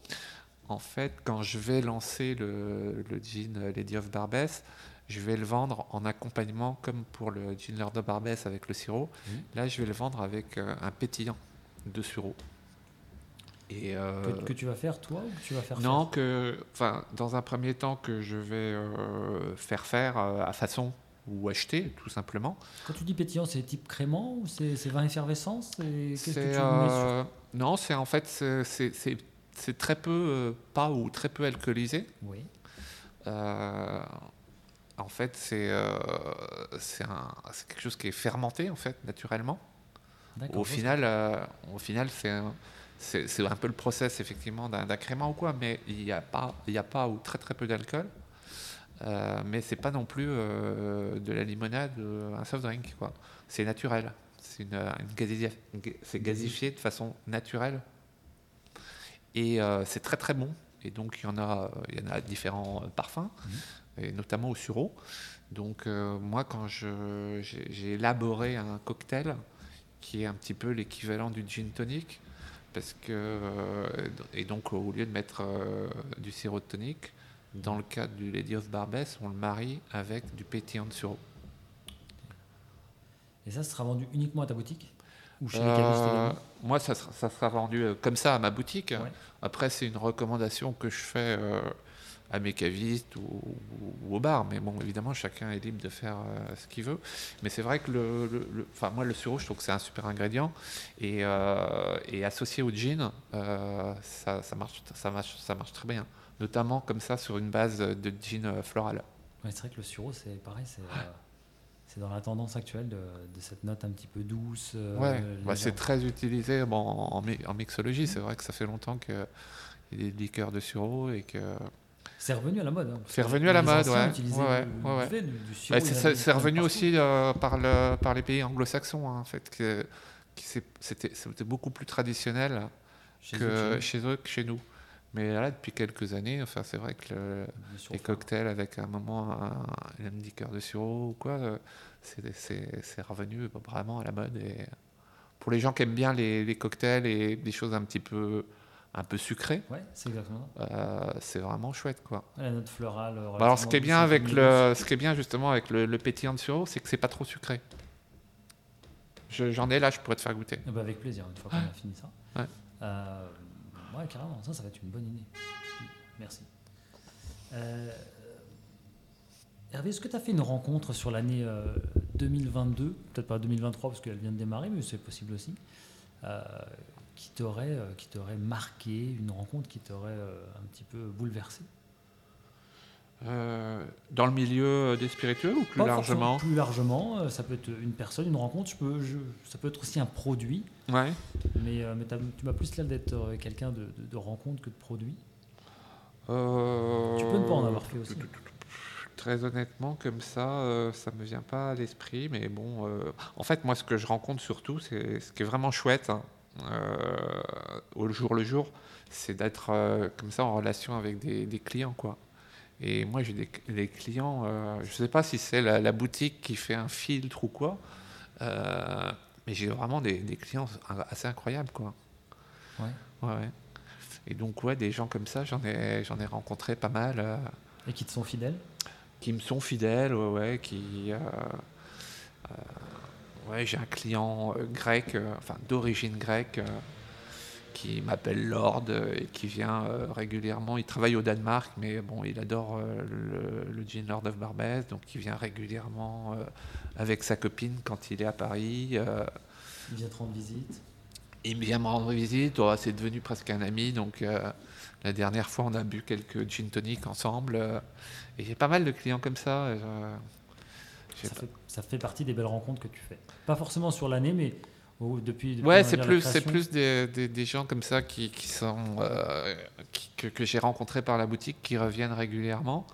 en fait, quand je vais lancer le, le gin Lady of Barbès, je vais le vendre en accompagnement, comme pour le gin Lord of Barbès avec le sirop. Là, je vais le vendre avec euh, un pétillant de sirop. Et euh, que, tu vas faire toi ou que tu vas faire Non, que, enfin, dans un premier temps que je vais euh, faire faire à façon ou acheter tout simplement. Quand tu dis pétillant, c'est type crément ou c'est vin effervescent C'est non, c'est en fait c'est très peu pas ou très peu alcoolisé. Oui en fait, euh, c'est quelque chose qui est fermenté, en fait, naturellement. Au final, euh, au final c'est un, peu le process, effectivement, d'un crément ou quoi, mais il n'y a, pas, il a pas ou très très peu d'alcool. Euh, mais c'est pas non plus euh, de la limonade, un soft drink, quoi. C'est naturel. C'est une, une gazifié de façon naturelle. Et c'est très très bon. Et donc, il y en a, il y en a différents parfums. Mmh et notamment au sureau. Donc euh, moi, quand j'ai élaboré un cocktail qui est un petit peu l'équivalent du gin tonic, parce que euh, et donc au lieu de mettre euh, du sirop de tonic, dans le cas du Lady of Barbès, on le marie avec du pétillant de sureau. Et ça sera vendu uniquement à ta boutique ou chez les Moi, ça sera, ça sera, vendu comme ça à ma boutique. Après, c'est une recommandation que je fais à mes cavistes ou, au bar. Mais bon, évidemment, chacun est libre de faire euh, ce qu'il veut. Mais c'est vrai que le, enfin, moi, le sureau, je trouve que c'est un super ingrédient. Et, euh, et associé au gin, euh, ça, ça, marche, ça, marche, ça marche très bien. Notamment comme ça sur une base de gin floral. c'est vrai que le sureau, c'est pareil. C'est, c'est dans la tendance actuelle de, cette note un petit peu douce. ouais, bah, c'est très utilisé bon, en, en, mixologie. C'est vrai que ça fait longtemps qu'il y a des liqueurs de sureau et que c'est revenu à la mode. Hein, c'est revenu à la mode, ouais. ouais, ouais, c'est revenu aussi euh, par, le, par les pays anglo-saxons, hein, en fait. Que, c'était beaucoup plus traditionnel chez que eux, chez eux que chez nous. Mais là, depuis quelques années, enfin, c'est vrai que les cocktails avec un moment un, un liqueur de sirop ou quoi, euh, c'est revenu vraiment à la mode. Et pour les gens qui aiment bien les, les cocktails et des choses un petit peu un peu sucré. Ouais, c'est exactement. Euh, c'est vraiment chouette, quoi. La note florale. Bah alors, ce qui est bien avec le, ce qui est bien justement avec le, pétillant de sureau, c'est que c'est pas trop sucré. J'en ai là, je pourrais te faire goûter. Ah bah avec plaisir, une fois qu'on a fini ça. Ouais. Euh, ouais, carrément, ça, ça va être une bonne idée. Merci. Euh, Hervé, est-ce que tu as fait une rencontre sur l'année 2022, peut-être pas 2023 parce qu'elle vient de démarrer, mais c'est possible aussi, qui t'aurait euh, qui t'aurait marqué, une rencontre qui t'aurait euh, un petit peu bouleversé? Euh, dans le milieu des spiritueux ou plus largement? Plus largement, euh, ça peut être une personne, une rencontre, je peux, ça peut être aussi un produit. Ouais. Mais, euh, mais tu m'as plus l'air d'être quelqu'un de, de, rencontre que de produit. Tu peux ne pas en avoir fait aussi. Très honnêtement, comme ça, ça ne me vient pas à l'esprit. Mais bon, en fait, moi, ce que je rencontre surtout, c'est ce qui est vraiment chouette hein, au jour le jour, c'est d'être comme ça en relation avec des, des clients, quoi. Et moi, j'ai des, clients, euh, je ne sais pas si c'est la, boutique qui fait un filtre ou quoi, euh, mais j'ai vraiment des, clients assez incroyables, quoi. Ouais. ouais. Et donc, ouais, des gens comme ça, j'en ai, j'en ai rencontré pas mal. Euh, Et qui te sont fidèles? Qui me sont fidèles, ouais, ouais qui. Ouais, j'ai un client grec, enfin d'origine grecque qui m'appelle Lord et qui vient euh, régulièrement. Il travaille au Danemark, mais bon, il adore euh, le, le, gin Lord of Barbès, donc il vient régulièrement euh, avec sa copine quand il est à Paris. il vient te rendre visite Il vient me rendre visite, oh, c'est devenu presque un ami, donc la dernière fois on a bu quelques gin tonic ensemble. et j'ai pas mal de clients comme ça. Ça fait, ça fait partie des belles rencontres que tu fais. Pas forcément sur l'année, mais depuis, ouais, c'est plus, c'est plus des, des, gens comme ça qui, qui sont euh, que, que j'ai rencontrés par la boutique qui reviennent régulièrement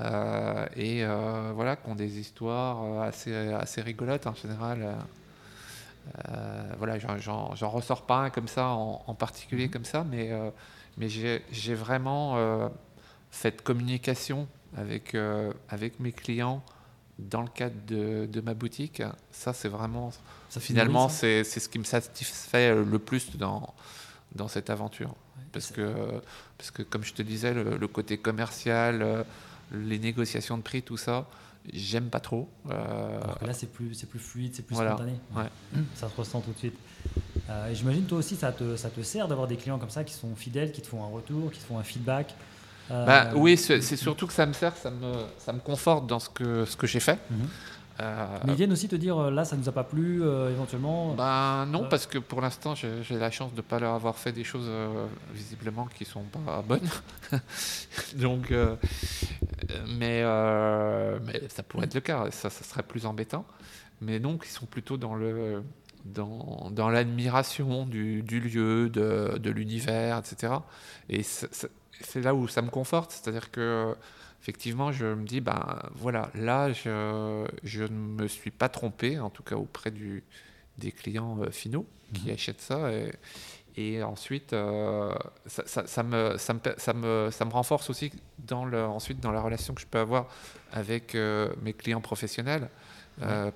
euh, et euh, voilà, qui ont des histoires assez, assez rigolotes en général. voilà, j'en ressors pas un comme ça en, particulier mm-hmm. comme ça, mais mais j'ai vraiment cette communication avec avec mes clients dans le cadre de, de ma boutique. Ça, c'est vraiment finalement, c'est ce qui me satisfait le plus dans, dans cette aventure. parce, que, parce que, comme je te disais, le, côté commercial, euh, les négociations de prix, tout ça, j'aime pas trop. Euh, Alors que là, c'est plus, plus fluide, c'est plus spontané. *clears throat* Ça se ressent tout de suite. Euh, J'imagine, toi aussi, ça te, ça te sert d'avoir des clients comme ça qui sont fidèles, qui te font un retour, qui te font un feedback. Bah, oui, c'est surtout que ça me sert, ça me, ça me conforte dans ce que, ce que j'ai fait. Mhm. Euh, Mais ils viennent aussi te dire euh, là, ça nous a pas plu, euh, éventuellement Ben non, parce que pour l'instant, j'ai la chance de ne pas leur avoir fait des choses visiblement qui sont pas bonnes. *laughs* Donc, mais, mais ça pourrait être le cas, ça, ça serait plus embêtant. Mais donc, ils sont plutôt dans le dans, dans l'admiration du, du, lieu, de, de l'univers, etc. Et c'est là où ça me conforte, c'est-à-dire que effectivement, je me dis, ben voilà, là, je, je, ne me suis pas trompé, en tout cas auprès du, des clients euh, finaux qui mhm. achètent ça. Et, et ensuite, euh, ça, ça, me, ça, me, ça, me, ça me renforce aussi dans le, ensuite dans la relation que je peux avoir avec euh, mes clients professionnels.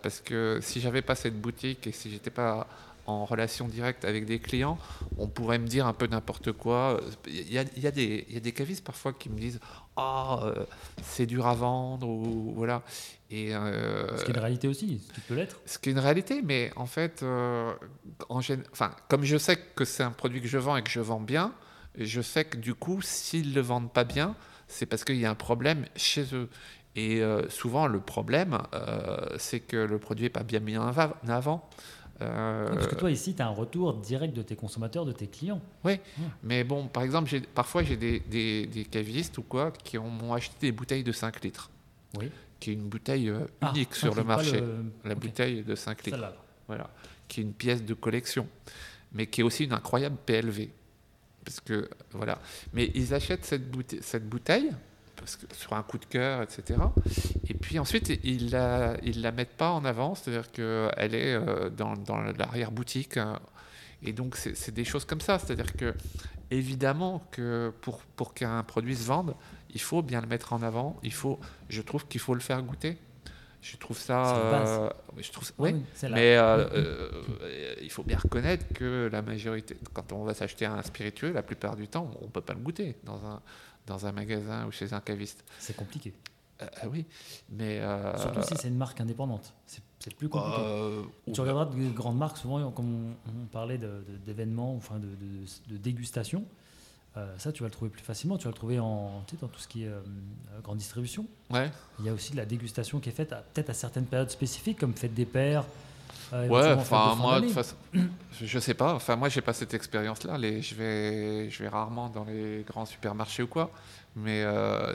parce que si j'avais pas cette boutique et si j'étais pas en relation directe avec des clients, on pourrait me dire un peu n'importe quoi. Il y a, il y, a des, il y a des cavistes parfois qui me disent Ah, oh, c'est dur à vendre, ou voilà. Et, euh, ce qui est une réalité aussi, ce qui peut l'être. Ce qui est une réalité, mais en fait, euh, en enfin, comme je sais que c'est un produit que je vends et que je vends bien, je sais que du coup, s'ils ne le vendent pas bien, c'est parce qu'il y a un problème chez eux. Et euh, souvent, le problème, c'est que le produit n'est pas bien mis en avant. Euh, parce que toi, ici, tu as un retour direct de tes consommateurs, de tes clients. Oui, mais bon, par exemple, parfois j'ai des, des, des, cavistes ou quoi qui m'ont acheté des bouteilles de 5 litres. Oui. Qui est une bouteille euh, ah, unique sur le marché. La bouteille de 5 litres. Voilà. Qui est une pièce de collection. Mais qui est aussi une incroyable PLV. Parce que, voilà. Mais ils achètent cette bouteille, cette bouteille parce que, sur un coup de cœur, etc. Et puis ensuite, ils la, ils la mettent pas en avant, c'est-à-dire qu'elle est euh, dans, dans l'arrière-boutique. Hein. Et donc, c'est des choses comme ça. C'est-à-dire que, évidemment, que pour, pour qu'un produit se vende, il faut bien le mettre en avant. Il faut, je trouve qu'il faut le faire goûter. Je trouve ça. Euh, je trouve, oui, mais euh, euh, il faut bien reconnaître que la majorité, quand on va s'acheter un spiritueux, la plupart du temps, on ne peut pas le goûter dans un, dans un magasin ou chez un caviste. C'est compliqué. Euh, oui, mais. Surtout si c'est une marque indépendante. C'est plus compliqué. tu regarderas de grandes marques, souvent, comme on, parlait d'événements, enfin de, de, de dégustation. Euh, ça, tu vas le trouver plus facilement. Tu vas le trouver en, tu sais, dans tout ce qui est euh, grande distribution. Ouais. Il y a aussi de la dégustation qui est faite peut-être à certaines périodes spécifiques, comme fête des pères. Euh, ouais, enfin, moi, de façon, *clears throat* je sais pas. Enfin, moi, j'ai pas cette expérience-là. Les, je, vais, je vais rarement dans les grands supermarchés ou quoi, mais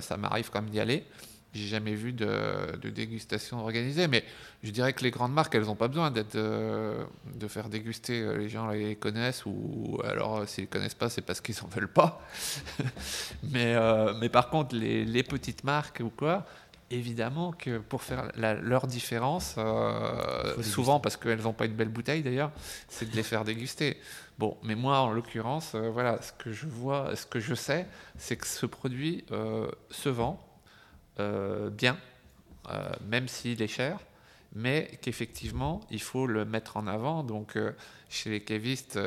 ça m'arrive quand même d'y aller. j'ai jamais vu de, dégustation organisée. Mais je dirais que les grandes marques, elles n'ont pas besoin d'être euh, de faire déguster. Euh, les gens les connaissent ou alors euh, s'ils connaissent pas, c'est parce qu'ils n'en veulent pas. *laughs* mais, mais par contre, les, les, petites marques ou quoi, évidemment que pour faire leur différence, souvent parce qu'elles n'ont pas une belle bouteille d'ailleurs, c'est de les faire déguster. Bon, mais moi, en l'occurrence, voilà, ce que je vois, ce que je sais, c'est que ce produit se vend euh, bien, euh, même s'il est cher, mais qu'effectivement, il faut le mettre en avant. Donc, euh, chez les cavistes,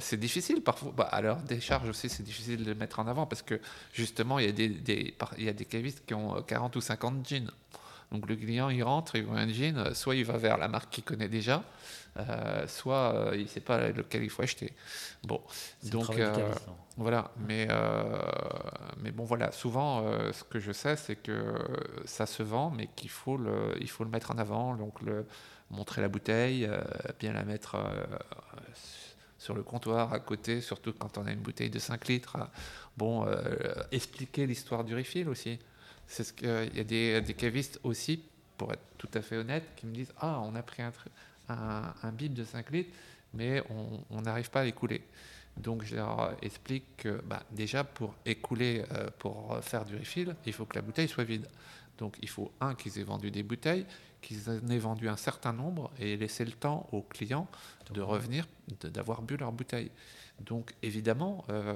c'est difficile parfois. Bah, à leur décharge aussi, c'est difficile de le mettre en avant parce que justement, il y a des, des, il y a des cavistes qui ont 40 ou 50 jeans. Donc, le client, il rentre, il voit un jean, soit il va vers la marque qu'il connaît déjà, euh, soit euh, il ne sait pas lequel il faut acheter. Bon, donc euh, voilà. Mais mais bon voilà. Souvent, ce que je sais, c'est que ça se vend, mais qu'il faut le il faut le mettre en avant. Donc le montrer la bouteille, bien la mettre sur le comptoir à côté, surtout quand on a une bouteille de 5 litres. Bon, expliquer l'histoire du refill aussi. C'est ce qu'il y a des, des cavistes aussi, pour être tout à fait honnête, qui me disent Ah, on a pris un, un, bip de 5 litres, mais on n'arrive pas à l'écouler. Donc je leur explique que bah, déjà pour écouler, euh, pour faire du refill, il faut que la bouteille soit vide. Donc il faut un qu'ils aient vendu des bouteilles, qu'ils en aient vendu un certain nombre et laisser le temps aux clients de revenir, d'avoir bu leur bouteille. Donc évidemment, euh,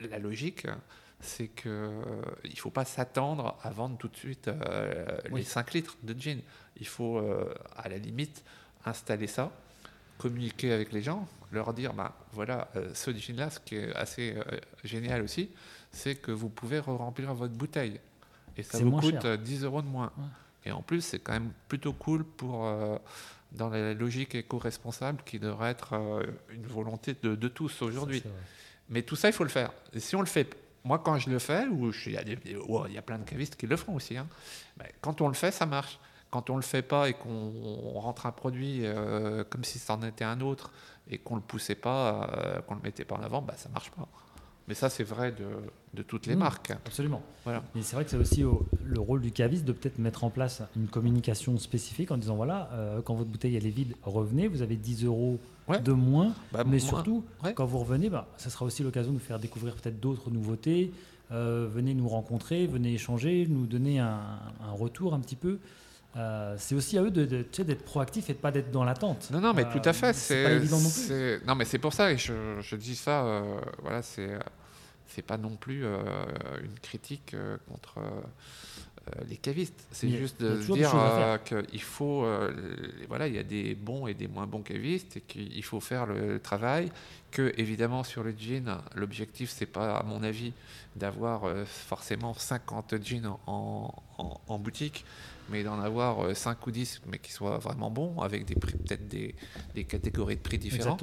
la logique, c'est qu'il ne faut pas s'attendre à vendre tout de suite euh, les 5 litres de gin. Il faut, euh, à la limite, installer ça, communiquer avec les gens, leur dire, bah, voilà, euh, ce gin-là, ce qui est assez euh, génial aussi, c'est que vous pouvez remplir votre bouteille. Et ça vous coûte 10 euros de moins. Et en plus, c'est quand même plutôt cool pour, dans la logique éco-responsable qui devrait être une volonté de, de tous aujourd'hui. Mais tout ça, il faut le faire. Et si on le fait moi, quand je le fais, ou il y, a il y a plein de cavistes qui le font aussi, hein, quand on le fait, ça marche. Quand on ne le fait pas et qu'on rentre un produit euh, comme si c'en était un autre et qu'on ne le poussait pas, euh, qu'on ne le mettait pas en avant, bah, ça ne marche pas. Mais ça, c'est vrai de, de, toutes les mmh, marques. Absolument. Voilà. Et c'est vrai que c'est aussi le rôle du caviste de peut-être mettre en place une communication spécifique en disant voilà, euh, quand votre bouteille elle est vide, revenez, vous avez 10 euros de moins. Bah, mais surtout, quand vous revenez, bah, ça sera aussi l'occasion de nous faire découvrir peut-être d'autres nouveautés. venez nous rencontrer, venez échanger, nous donner un, un retour un petit peu. Euh, c'est aussi à eux de, d'être proactifs et de pas d'être dans l'attente. Non, non, mais tout à fait. Euh, c'est pas évident non plus. Non, mais c'est pour ça et je, je dis ça. Euh, voilà, c'est c'est pas non plus une critique contre les cavistes. C'est juste de dire qu'il faut, voilà, il y a des bons et des moins bons cavistes et qu'il faut faire le travail. Que évidemment sur le jean, l'objectif c'est pas, à mon avis, d'avoir forcément 50 jeans en, en, en boutique mais d'en avoir 5 euh, ou 10, mais qui soient vraiment bons, avec des peut-être des, des, catégories de prix différentes.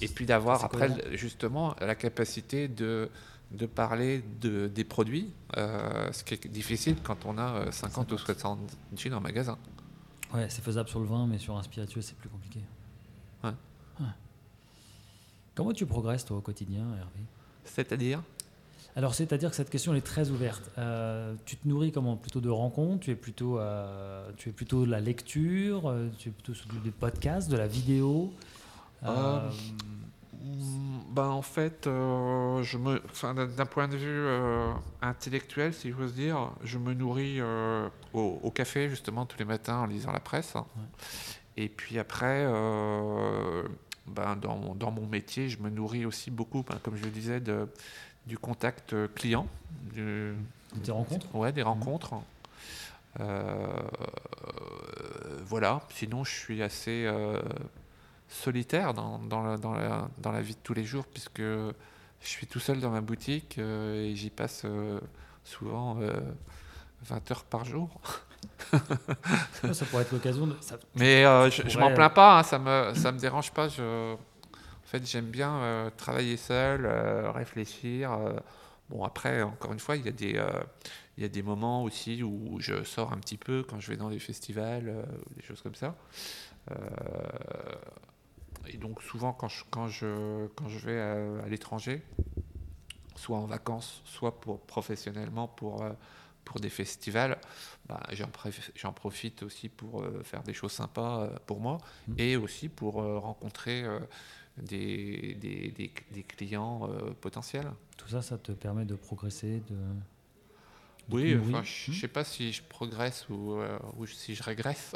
Et puis d'avoir après justement la capacité de, de parler de, des produits, euh, ce qui est difficile quand on a 50 euh, ou 60 jeans en magasin. Ouais, c'est faisable sur le vin, mais sur un spiritueux, c'est plus compliqué. Ouais. Comment tu progresses, toi, au quotidien, Hervé? C'est-à-dire? Alors, c'est-à-dire que cette question est très ouverte. Euh, tu te nourris comment? Plutôt de rencontres? Tu es plutôt, euh, tu es plutôt de la lecture? Euh, Tu es plutôt sur des podcasts, de la vidéo? Ben, En fait, je me, d'un point de vue intellectuel, si j'ose dire, je me nourris au, café, justement, tous les matins en lisant la presse. Et puis après, ben, dans, dans, mon métier, je me nourris aussi beaucoup, ben, comme je le disais, de du contact client. des rencontres? Ouais, des rencontres. Euh, voilà, sinon je suis assez euh, solitaire dans, dans, la, dans, la, dans, la, vie de tous les jours, puisque je suis tout seul dans ma boutique euh, et j'y passe souvent 20 heures par jour. ça pourrait être l'occasion de. Mais je, je m'en plains pas, hein, ça me, ça me dérange pas. Je, fait, j'aime bien euh, travailler seul, euh, réfléchir. Euh. bon, après, encore une fois, il y, a des, il y a des moments aussi où je sors un petit peu quand je vais dans des festivals, des choses comme ça. et donc, souvent, quand je, quand je, quand je vais à, l'étranger, soit en vacances, soit pour, professionnellement pour, pour des festivals, bah, j'en profite aussi pour faire des choses sympas pour moi mmh. et aussi pour rencontrer des, des, des, clients potentiels. Tout ça, ça te permet de progresser, de... Oui, enfin, je ne sais pas si je progresse ou, ou si je régresse.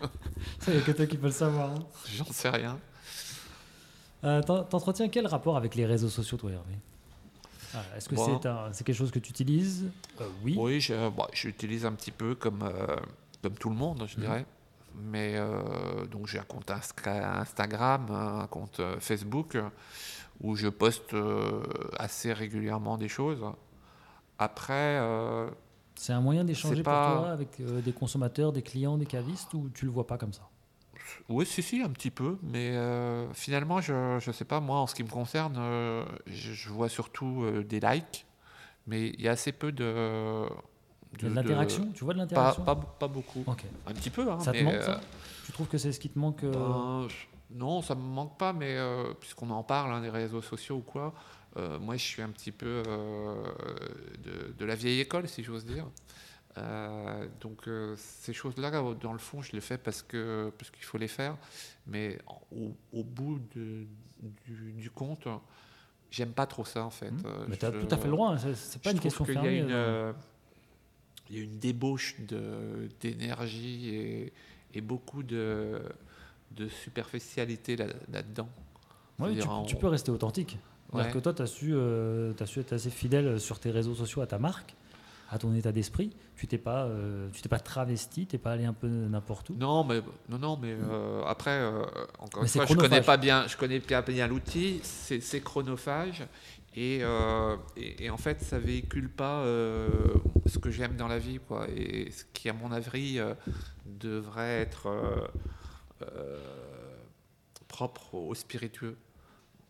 *laughs* Il n'y a que toi qui peux le savoir. Hein. *laughs* J'en sais rien. Euh, T'entretiens quel rapport avec les réseaux sociaux, toi, Hervé? Ah, Est-ce que c'est quelque chose que tu utilises? Euh, Oui. Oui, j'utilise un petit peu comme, euh, comme tout le monde, je mhm. dirais. Mais euh, donc j'ai un compte Instagram, un compte Facebook où je poste assez régulièrement des choses. Après. c'est un moyen d'échanger pour toi avec des consommateurs, des clients, des cavistes ou tu le vois pas comme ça? Oui, si, si, un petit peu. Mais euh, finalement, je ne sais pas, moi, en ce qui me concerne, euh, je, vois surtout euh, des likes, mais il y a assez peu de. De, l'interaction Tu vois de l'interaction pas, pas, beaucoup. Un petit peu. Hein, ça te manque, ça? Tu trouves que c'est ce qui te manque ben, Non, ça ne me manque pas, mais puisqu'on en parle, hein, des réseaux sociaux ou quoi, moi, je suis un petit peu de, de, la vieille école, si j'ose dire. Euh, donc euh, ces choses-là, dans le fond, je les fais parce que parce qu'il faut les faire, mais au, bout de, du, compte, j'aime pas trop ça en fait. Mmh. Mais tu as tout à fait le droit, hein, c'est pas une question fermée. Il y, a une, il y a une débauche d'énergie et, et, beaucoup de, de superficialité là-dedans. oui, tu, peux rester authentique. Ouais. que toi, tu as, su, euh, as su être assez fidèle sur tes réseaux sociaux à ta marque à ton état d'esprit. Tu t'es pas, euh, tu t'es pas travesti, t'es pas allé un peu n'importe où. Non, mais non, non, mais euh, après, euh, encore une fois, je connais pas bien, je connais pas bien l'outil. C'est chronophage et, et, en fait, ça véhicule pas ce que j'aime dans la vie, quoi. Et ce qui, à mon avis, devrait être propre au spiritueux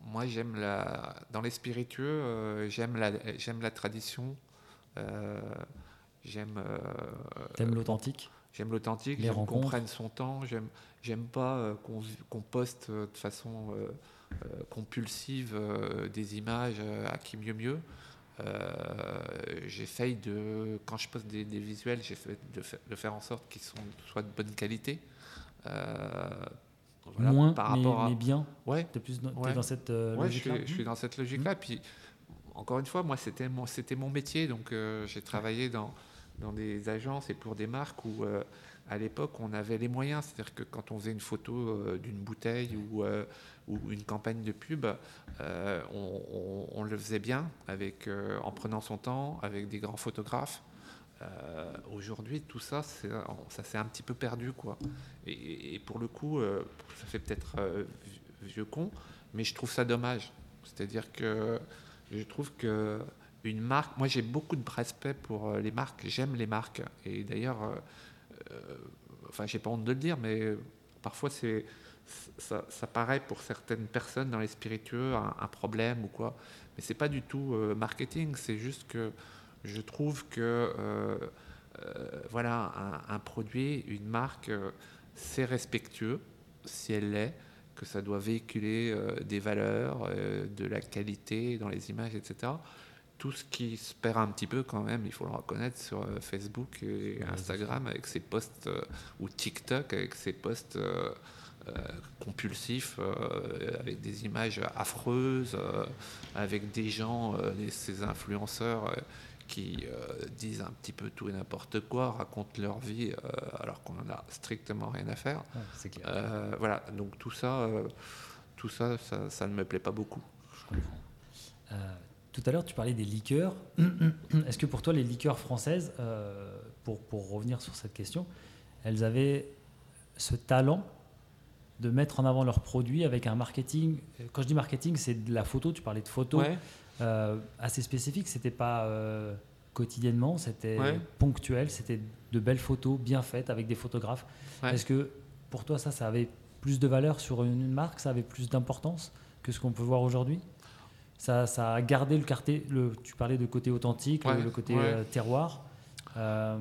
moi j'aime la dans les spiritueux j'aime la j'aime la tradition euh, j'aime. Euh, T'aimes l'authentique? J'aime l'authentique, j'aime qu'on prenne son temps, j'aime, j'aime pas euh, qu'on, poste de façon compulsive des images à qui mieux mieux. j'essaye de, quand je poste des, visuels, j'essaie de, de, faire en sorte qu'ils soient de bonne qualité. Moins, par rapport mais, bien. Ouais. T'es plus dans, dans cette logique-là? Je, suis, dans cette logique-là. Puis encore une fois, moi, c'était mon, c'était mon métier. Donc, euh, j'ai travaillé dans, dans des agences et pour des marques où, euh, à l'époque, on avait les moyens. C'est-à-dire que quand on faisait une photo euh, d'une bouteille ou, ou, une campagne de pub, on, le faisait bien, avec, en prenant son temps, avec des grands photographes. Aujourd'hui, tout ça, ça s'est un petit peu perdu. Quoi. Et pour le coup, ça fait peut-être vieux con, mais je trouve ça dommage. C'est-à-dire que je trouve que une marque, moi j'ai beaucoup de respect pour euh, les marques, j'aime les marques. Et d'ailleurs, euh, euh, enfin j'ai pas honte de le dire, mais parfois ça, paraît pour certaines personnes dans les spiritueux un, problème ou quoi. Mais c'est pas du tout marketing, c'est juste que je trouve que voilà un, produit, une marque, c'est respectueux si elle l'est que ça doit véhiculer euh, des valeurs, euh, de la qualité dans les images, etc. Tout ce qui se perd un petit peu quand même, il faut le reconnaître, sur euh, Facebook et Instagram avec ses posts, ou TikTok avec ses posts compulsifs, avec des images affreuses, avec des gens, ces influenceurs qui euh, disent un petit peu tout et n'importe quoi, racontent leur vie euh, alors qu'on n'en a strictement rien à faire. Euh, voilà, donc tout ça, tout ça, ça, ne me plaît pas beaucoup. Je comprends. Tout à l'heure, tu parlais des liqueurs. Est-ce que pour toi, les liqueurs françaises, pour, pour revenir sur cette question, elles avaient ce talent de mettre en avant leurs produits avec un marketing? Quand je dis marketing, c'est de la photo. Tu parlais de photo. Euh, assez spécifique. C'était pas euh, quotidiennement, c'était ponctuel, c'était de belles photos bien faites avec des photographes. Est-ce que pour toi, ça, ça avait plus de valeur sur une, marque, ça avait plus d'importance que ce qu'on peut voir aujourd'hui? Ça, ça, a gardé le quartier, le, tu parlais de côté authentique, le, côté euh, terroir. ça...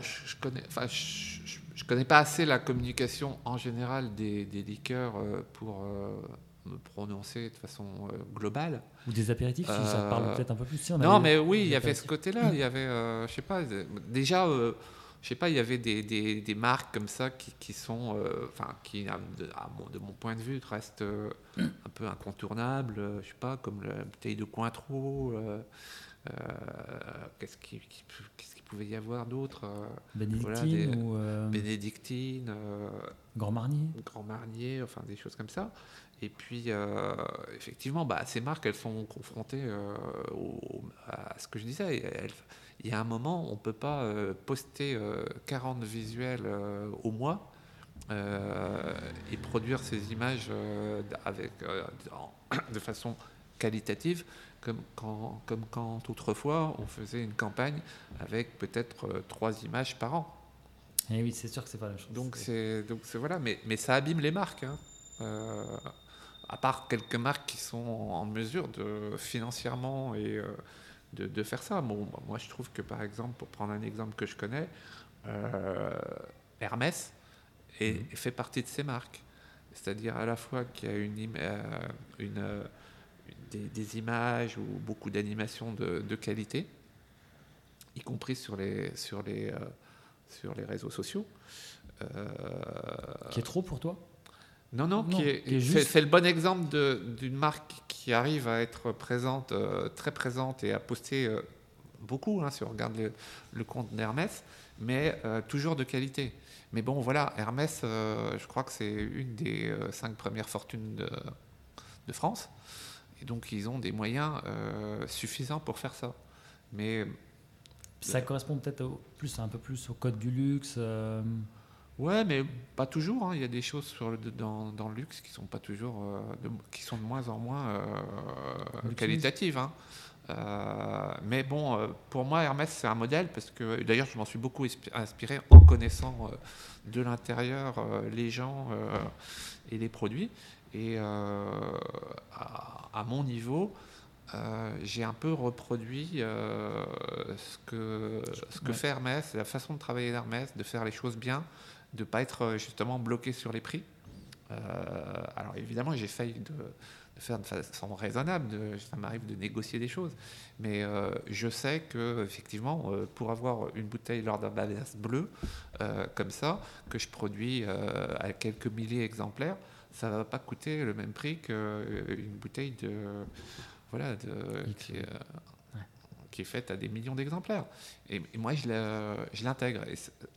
je, connais, enfin, je, connais pas assez la communication en général des, des liqueurs pour me prononcer de façon globale. Ou des apéritifs, si ça parle peut-être un peu plus. non, mais oui, il y avait ce côté-là. Il y avait, je sais pas, déjà je sais pas, il y avait des, des, marques comme ça qui, qui sont, euh, enfin, qui, de, de, mon point de vue, restent euh, un peu incontournables. Euh, je sais pas, comme la bouteille de Cointreau. qu'est-ce qu'il qui pouvait y avoir d'autre Bénédictine ou Bénédictine. Grand Marnier. Grand Marnier, enfin des choses comme ça. Et puis, effectivement, bah, ces marques, elles sont confrontées à ce que je disais. Elles, il y a un moment, on ne peut pas euh, poster 40 euh, visuels euh, au mois et produire ces images avec, *coughs* de façon qualitative, comme quand, comme quand autrefois on faisait une campagne avec peut-être trois images par an. Et eh oui, c'est sûr que c'est pas la chose. Donc c'est donc voilà, mais mais ça abîme les marques. Hein. À part quelques marques qui sont en mesure de financièrement et de, faire ça. Bon, moi, je trouve que, par exemple, pour prendre un exemple que je connais, euh, Hermès est, mhm. fait partie de ces marques. C'est-à-dire à la fois qu'il y a une, euh, une, euh, des, images ou beaucoup d'animations de, qualité, y compris sur les, sur les, sur les réseaux sociaux. qui est trop pour toi? Non, non, c'est le bon exemple d'une marque qui arrive à être présente, euh, très présente et à poster euh, beaucoup, hein, si on regarde le, compte d'Hermès, mais euh, toujours de qualité. Mais bon, voilà, Hermès, je crois que c'est une des cinq premières fortunes de, de, France. Et donc, ils ont des moyens suffisants pour faire ça. Mais. Ça correspond peut-être plus, un peu plus au code du luxe. Ouais, mais pas toujours. Hein. Il y a des choses sur le, dans, dans, le luxe qui sont pas toujours, euh, de, qui sont de moins en moins euh, qualitatives. Hein. Euh, mais bon, pour moi, Hermès, c'est un modèle parce que, d'ailleurs, je m'en suis beaucoup inspiré en connaissant de l'intérieur les gens et les produits. Et à, mon niveau, j'ai un peu reproduit ce que, ce que fait Hermès, la façon de travailler d'Hermès, de faire les choses bien de ne pas être euh, justement bloqué sur les prix. Euh, alors évidemment, j'essaye de, de, faire de façon raisonnable, de, ça m'arrive de négocier des choses, mais euh, je sais que effectivement, pour avoir une bouteille Lord of Badass bleu comme ça, que je produis à quelques milliers d'exemplaires, ça ne va pas coûter le même prix qu'une bouteille de voilà de, qui, qui est faite à des millions d'exemplaires. Et, moi, je l'intègre.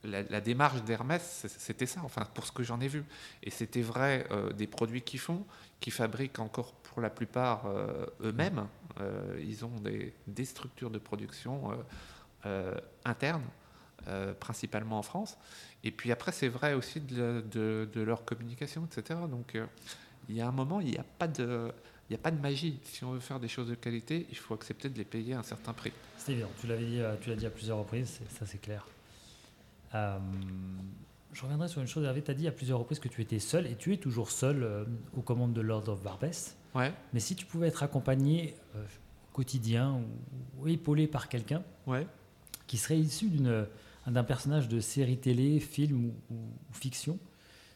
La, la, démarche d'Hermès, c'était ça, enfin, pour ce que j'en ai vu. Et c'était vrai euh, des produits qu'ils font, qui fabriquent encore pour la plupart euh, eux-mêmes. Euh, ils ont des, des, structures de production internes, principalement en France. Et puis après, c'est vrai aussi de, leur communication, etc. Donc, il y a un moment, il n'y a pas de il n'y a pas de magie. Si on veut faire des choses de qualité, il faut accepter de les payer à un certain prix. C'est évident. Tu l'avais dit, euh, tu l'as dit à plusieurs reprises, ça c'est clair. Euh, je reviendrai sur une chose, Hervé. Tu as dit à plusieurs reprises que tu étais seul, et tu es toujours seul euh, aux commandes de Lord of Barbès. Ouais. Mais si tu pouvais être accompagné au quotidien ou, épaulé par quelqu'un ouais. qui serait issu d'un personnage de série télé, film ou, ou fiction,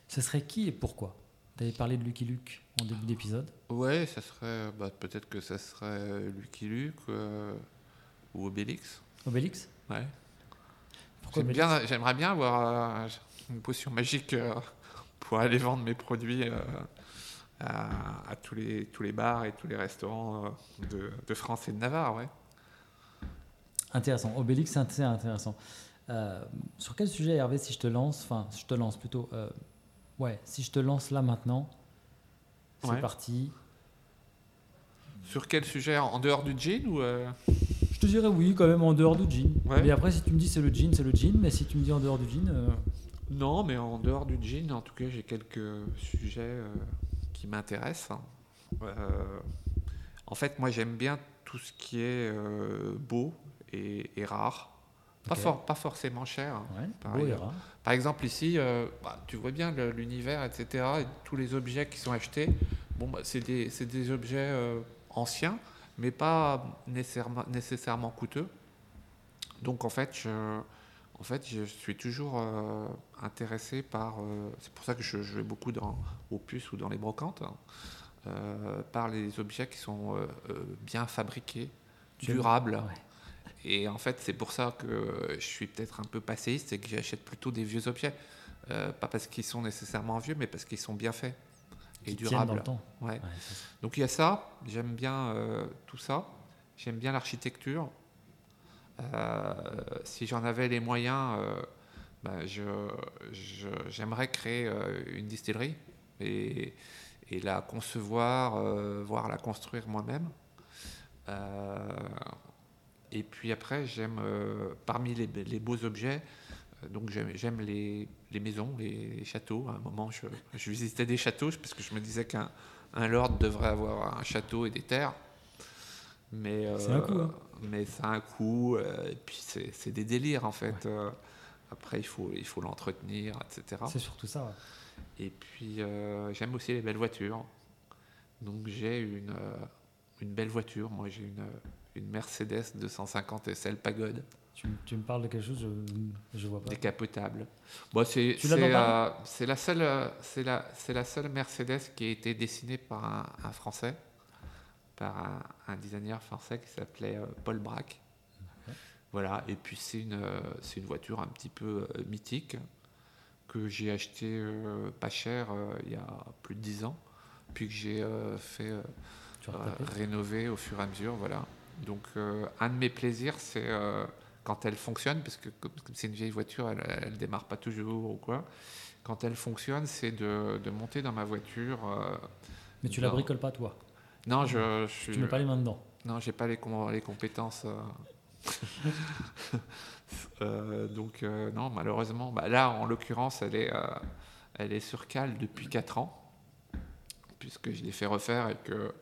ce serait qui et pourquoi? Tu avais parlé de Lucky Luke en début d'épisode Ouais, ça serait. Bah, peut-être que ça serait Lucky Luke euh, ou Obélix. Obélix Ouais. J'aimerais bien, bien avoir euh, une potion magique euh, pour aller vendre mes produits à, tous, les, tous les bars et tous les restaurants de, de France et de Navarre, ouais. Intéressant. Obélix, c'est intéressant. sur quel sujet, Hervé, si je te lance, enfin, je te lance plutôt, ouais, si je te lance là maintenant, c'est parti. Sur quel sujet? En dehors du jean ou euh? Je te dirais oui, quand même en dehors du jean. Mais après, si tu me dis c'est le jean, c'est le jean. Mais si tu me dis en dehors du jean. Euh, non, mais en dehors du jean, en tout cas, j'ai quelques sujets euh, qui m'intéressent. en fait, moi, j'aime bien tout ce qui est beau et, rare. Pas, pas, forcément cher. Hein, par, par, exemple, ici, bah, tu vois bien l'univers, etc. Et tous les objets qui sont achetés. Bon, bah, c'est des, des, objets anciens, mais pas nécessairement, nécessairement coûteux. Donc en fait, je, en fait, je suis toujours euh, intéressé par. Euh, c'est pour ça que je, vais beaucoup dans, aux puces ou dans les brocantes. par les objets qui sont bien fabriqués, durables. Et en fait, c'est pour ça que je suis peut-être un peu passéiste et que j'achète plutôt des vieux objets. pas parce qu'ils sont nécessairement vieux, mais parce qu'ils sont bien faits et durables. Dans le temps. Ouais. Donc il y a ça, j'aime bien tout ça. J'aime bien l'architecture. Euh, si j'en avais les moyens, euh, ben, j'aimerais créer euh, une distillerie et, la concevoir, voire la construire moi-même. Et puis après, j'aime, parmi les, beaux objets, donc j'aime les, maisons, les, châteaux. À un moment, je, visitais des châteaux parce que je me disais qu'un lord devrait avoir un château et des terres. Mais, un coup. Hein. Mais ça a un coût. et puis c'est des délires en fait. Euh, après, il faut il faut l'entretenir, etc. C'est surtout ça. Et puis euh, j'aime aussi les belles voitures. Donc j'ai une, euh, une belle voiture. Moi j'ai une, une Mercedes 250 SL Pagode. Tu, tu, me parles de quelque chose, je, je vois pas. Décapotable. Bon, c'est la seule c'est la c'est la seule Mercedes qui a été dessinée par un, un Français par un, designer français qui s'appelait euh, Paul Braque. Voilà, et puis c'est une, euh, c'est une voiture un petit peu euh, mythique que j'ai acheté pas cher il y a plus de 10 ans, puis que j'ai fait rénover au fur et à mesure. Voilà. Donc un de mes plaisirs, c'est quand elle fonctionne, parce que comme c'est une vieille voiture, elle, ne démarre pas toujours ou quoi. Quand elle fonctionne, c'est de, de monter dans ma voiture. Mais tu la bricoles pas toi? Non, je, je Tu mets pas les mains dedans? Non, j'ai pas les, les compétences. Euh. *laughs* Euh, donc, euh, non, malheureusement. Bah, là, en l'occurrence, elle est, elle est sur cale depuis 4 ans, puisque je l'ai fait refaire et que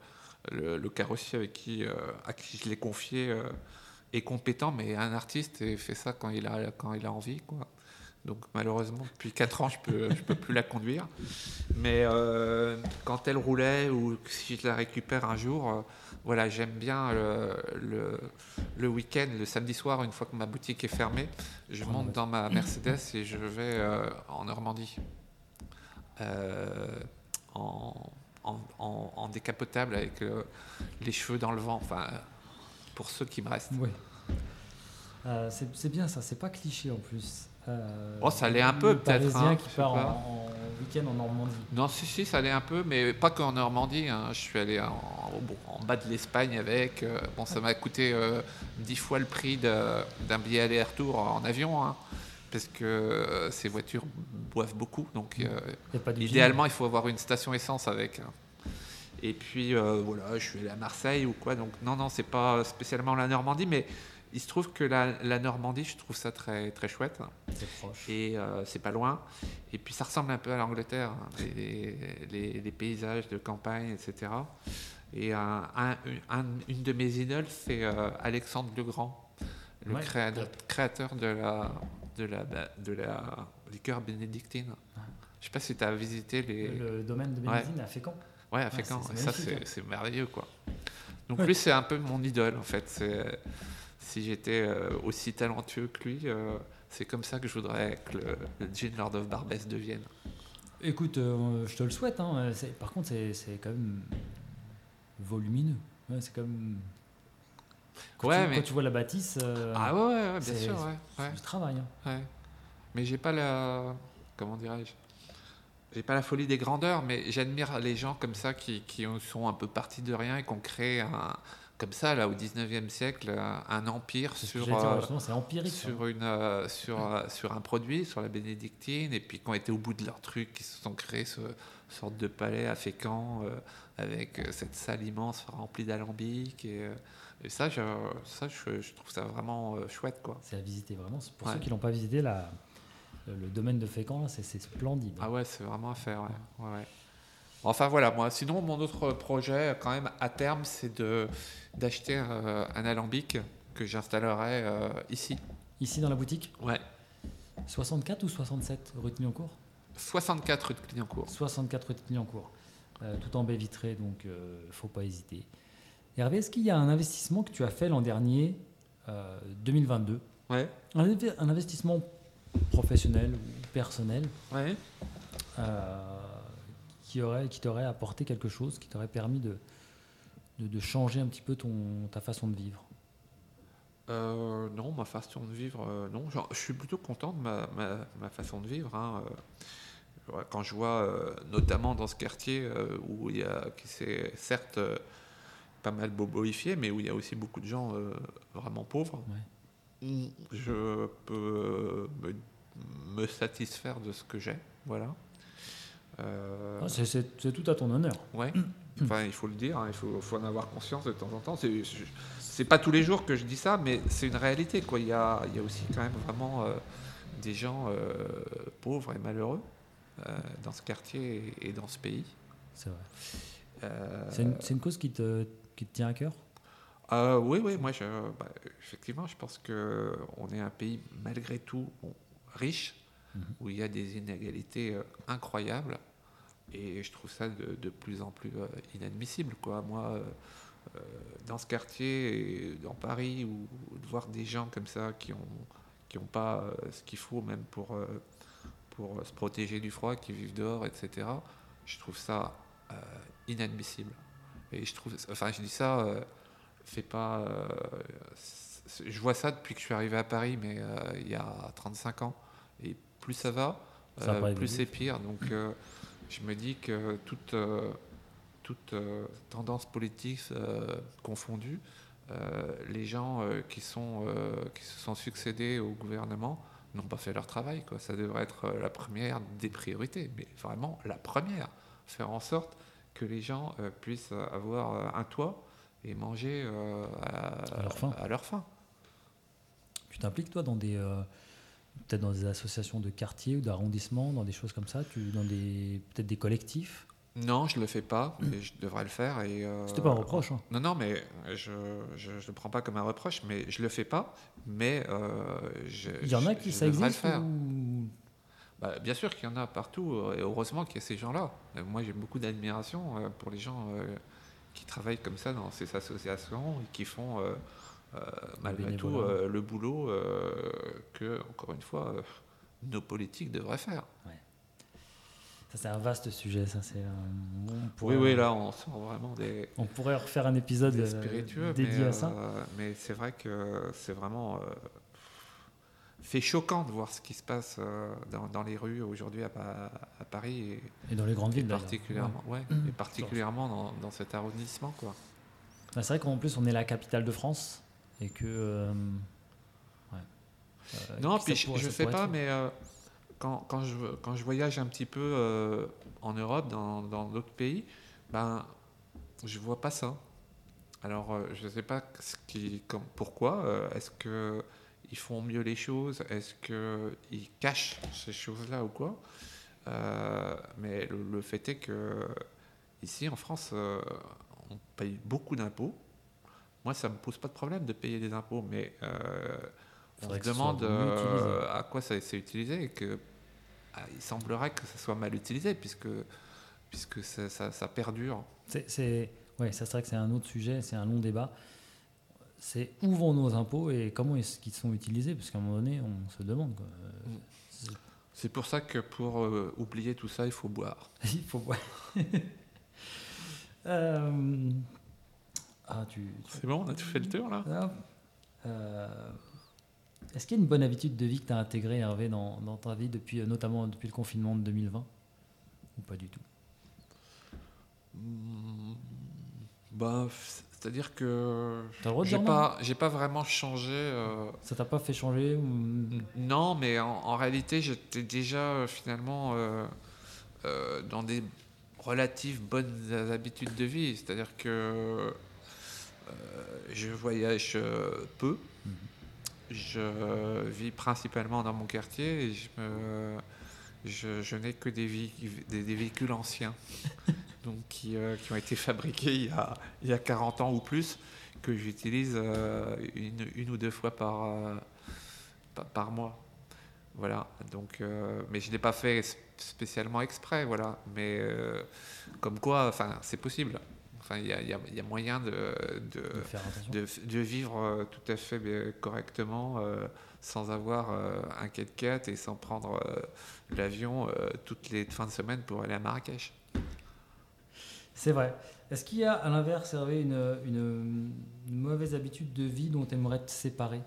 le, carrossier avec qui, à qui je l'ai confié est compétent, mais un artiste et fait ça quand il a, quand il a envie. Quoi. Donc malheureusement, depuis 4 ans, je peux, je peux plus la conduire. Mais euh, quand elle roulait ou si je la récupère un jour, euh, voilà, j'aime bien le, le, week-end, le samedi soir, une fois que ma boutique est fermée, je monte dans ma Mercedes et je vais euh, en Normandie. En, en, en, décapotable avec les cheveux dans le vent, enfin, pour ceux qui me restent. Oui. c'est bien ça, c'est pas cliché en plus. Euh, oh, ça l'est un peu peut-être. Hein, qui part en, week-end en Normandie. Non, si, si, ça l'est un peu, mais pas qu'en Normandie. Hein. Je suis allé en, en bas de l'Espagne avec. Euh, bon, ça m'a coûté euh, dix fois le prix d'un billet aller-retour en avion. Hein, parce que ces voitures boivent beaucoup. Donc, idéalement, il faut avoir une station essence avec. Et puis, voilà, je suis allé à Marseille ou quoi. Donc, non, non, c'est pas spécialement la Normandie, mais il se trouve que la, Normandie, je trouve ça très, très chouette. C'est proche. Et euh, c'est pas loin. Et puis ça ressemble un peu à l'Angleterre, hein, les, paysages de campagne, etc. Et un, une de mes idoles, c'est euh, Alexandre le Grand, le créateur, de la, de la, de la liqueur bénédictine. Ah. Je sais pas si tu as visité les... le domaine de bénédictine à Fécamp. Ouais, à Fécamp. ça, c'est merveilleux, quoi. Donc lui, c'est un peu mon idole, en fait. Si j'étais euh, aussi talentueux que lui, euh, c'est comme ça que je voudrais que le, le Lord of Barbès devienne. Écoute, euh, je te le souhaite. Hein. Par contre, c'est quand même volumineux. c'est comme. Quand, ouais, tu, quand tu vois la bâtisse. ah ouais, ouais bien sûr. C'est du travail. Hein. Ouais. Mais j'ai pas la. Comment dirais-je j'ai pas la folie des grandeurs, mais j'admire les gens comme ça qui, qui, sont un peu partis de rien et qui ont créé un, comme ça, là, au 19e siècle, un empire sur, euh, sur, une, euh, sur, euh, sur un produit, sur la bénédictine, et puis qui ont été au bout de leur truc, qui se sont créés ce sorte de palais à Fécamp, avec cette salle immense remplie d'alambics. Et, ça, je, ça je, trouve ça vraiment chouette. quoi. C'est à visiter vraiment. Pour ceux qui l'ont pas visité, le domaine de Fécamp, c'est splendide. Ah ouais, c'est vraiment à faire. Ouais. Ouais, Enfin voilà, moi, sinon mon autre projet, quand même, à terme, c'est d'acheter euh, un alambic que j'installerai euh, ici. Ici dans la boutique Ouais. 64 ou 67 rue de Clignancourt? 64 rue de Clignancourt. 64 rue de Clignancourt. Euh, tout en baie vitrée, donc il ne faut pas hésiter. Hervé, est-ce qu'il y a un investissement que tu as fait l'an dernier, 2022 Ouais. Un, un, investissement professionnel ou personnel Ouais qui, aurait, qui t'aurait apporté quelque chose, qui t'aurait permis de, de, changer un petit peu ton, ta façon de vivre? Euh, Non, ma façon de vivre, euh, non. je suis plutôt content de ma, ma, façon de vivre. Hein, euh. quand je vois, notamment dans ce quartier où il y a, qui s'est certes pas mal boboifié, mais où il y a aussi beaucoup de gens vraiment pauvres, je peux me, me, satisfaire de ce que j'ai. Voilà. Ah, c'est tout à ton honneur. Ouais. *clears throat* Enfin, il faut le dire, hein, il faut, en avoir conscience de temps en temps. C'est pas tous les jours que je dis ça, mais c'est une réalité. Quoi. Il, y a, il y a aussi quand même vraiment euh, des gens euh, pauvres et malheureux euh, dans ce quartier et, dans ce pays. C'est vrai. c'est une, une, cause qui te, qui te tient à cœur? Oui, oui. Moi, je, bah, effectivement, je pense qu'on est un pays malgré tout riche, mhm. où il y a des inégalités incroyables. Et je trouve ça de, plus en plus euh, inadmissible. Quoi. Moi, euh, euh, dans ce quartier, dans Paris, ou de voir des gens comme ça qui n'ont qui ont pas ce qu'il faut même pour, pour se protéger du froid, qui vivent dehors, etc., je trouve ça inadmissible. Et je trouve, enfin, je dis ça, fait pas. je vois ça depuis que je suis arrivé à Paris, mais il y a 35 ans. Et plus ça va, plus c'est pire. Donc je me dis que toute, euh, toute euh, tendance politique euh, confondue, les gens qui, sont, qui se sont succédés au gouvernement n'ont pas fait leur travail. Quoi. Ça devrait être la première des priorités, mais vraiment la première. Faire en sorte que les gens puissent avoir un toit et manger à, leur faim. à, leur faim. Tu t'impliques toi dans des peut-être dans des associations de quartier ou d'arrondissement, dans des choses comme ça, tu, dans des peut-être des collectifs? Non, je ne le fais pas, mais je devrais le faire. Et euh, C'était pas un reproche. Hein. Non, non, mais je ne le prends pas comme un reproche, mais je le fais pas. Mais euh, je, il y en a qui ça existe faire. Bah, bien sûr qu'il y en a partout, et heureusement qu'il y a ces gens-là. Moi, j'ai beaucoup d'admiration euh, pour les gens qui travaillent comme ça dans ces associations et qui font euh, malgré tout euh, le boulot euh, que, encore une fois, nos politiques devraient faire. Ça, c'est un vaste sujet. Ça, c'est, oui, oui, là, on sent vraiment des. On pourrait refaire un épisode spiritueux, dédié à ça. mais c'est vrai que c'est vraiment fait choquant de voir ce qui se passe dans, les rues aujourd'hui à, Paris et, dans les grandes villes particulièrement, ouais. et particulièrement dans, dans, cet arrondissement quoi. c'est vrai qu'en plus on est la capitale de France et que. Euh, euh, non, puis je, ne sais pas, mais euh, quand, quand, je, quand je voyage un petit peu en Europe, dans d'autres pays, ben, je vois pas ça. Alors, je ne sais pas ce qui, comme, pourquoi. Est-ce que ils font mieux les choses Est-ce qu'ils cachent ces choses-là ou quoi? Mais le, le, fait est que ici, en France, on paye beaucoup d'impôts. Moi, ça ne me pose pas de problème de payer des impôts, mais euh, on se demande euh, à quoi ça c'est utilisé et que ah, il semblerait que ça soit mal utilisé puisque, puisque ça, ça, perdure. C'est, ouais, ça serait que c'est un autre sujet, c'est un long débat. C'est où vont nos impôts et comment est-ce qu'ils sont utilisés Parce qu'à un moment donné, on se demande. C'est pour ça que pour euh, oublier tout ça, il faut boire. *laughs* il faut boire. *laughs* euh, ah, C'est bon, on a tout fait le tour là? Euh, Est-ce qu'il y a une bonne habitude de vie que tu as intégrée, Hervé, dans, dans, ta vie, depuis, notamment depuis le confinement de 2020 Ou pas du tout? Hmm, bah, C'est-à-dire que j'ai pas, j'ai pas vraiment changé. Euh, Ça t'a pas fait changer Non, mais en, réalité, j'étais déjà finalement dans des relatives bonnes habitudes de vie. C'est-à-dire que euh, je voyage euh, peu. Mhm. Je vis principalement dans mon quartier et je, je, n'ai que des, des, véhicules anciens, *laughs* donc qui, euh, qui, ont été fabriqués il y, a, il y a 40 ans ou plus, que j'utilise une, une, ou deux fois par, par, mois. Voilà, donc, mais je ne l'ai pas fait spécialement exprès, voilà. Mais comme quoi, enfin, c'est possible il y, a, moyen de, de, vivre euh, tout à fait correctement euh, sans avoir euh, un 4x4 et sans prendre l'avion toutes les fins de semaine pour aller à Marrakech. C'est vrai. Est-ce qu'il y a, à l'inverse, Hervé, une, une, mauvaise habitude de vie dont tu aimerais te séparer?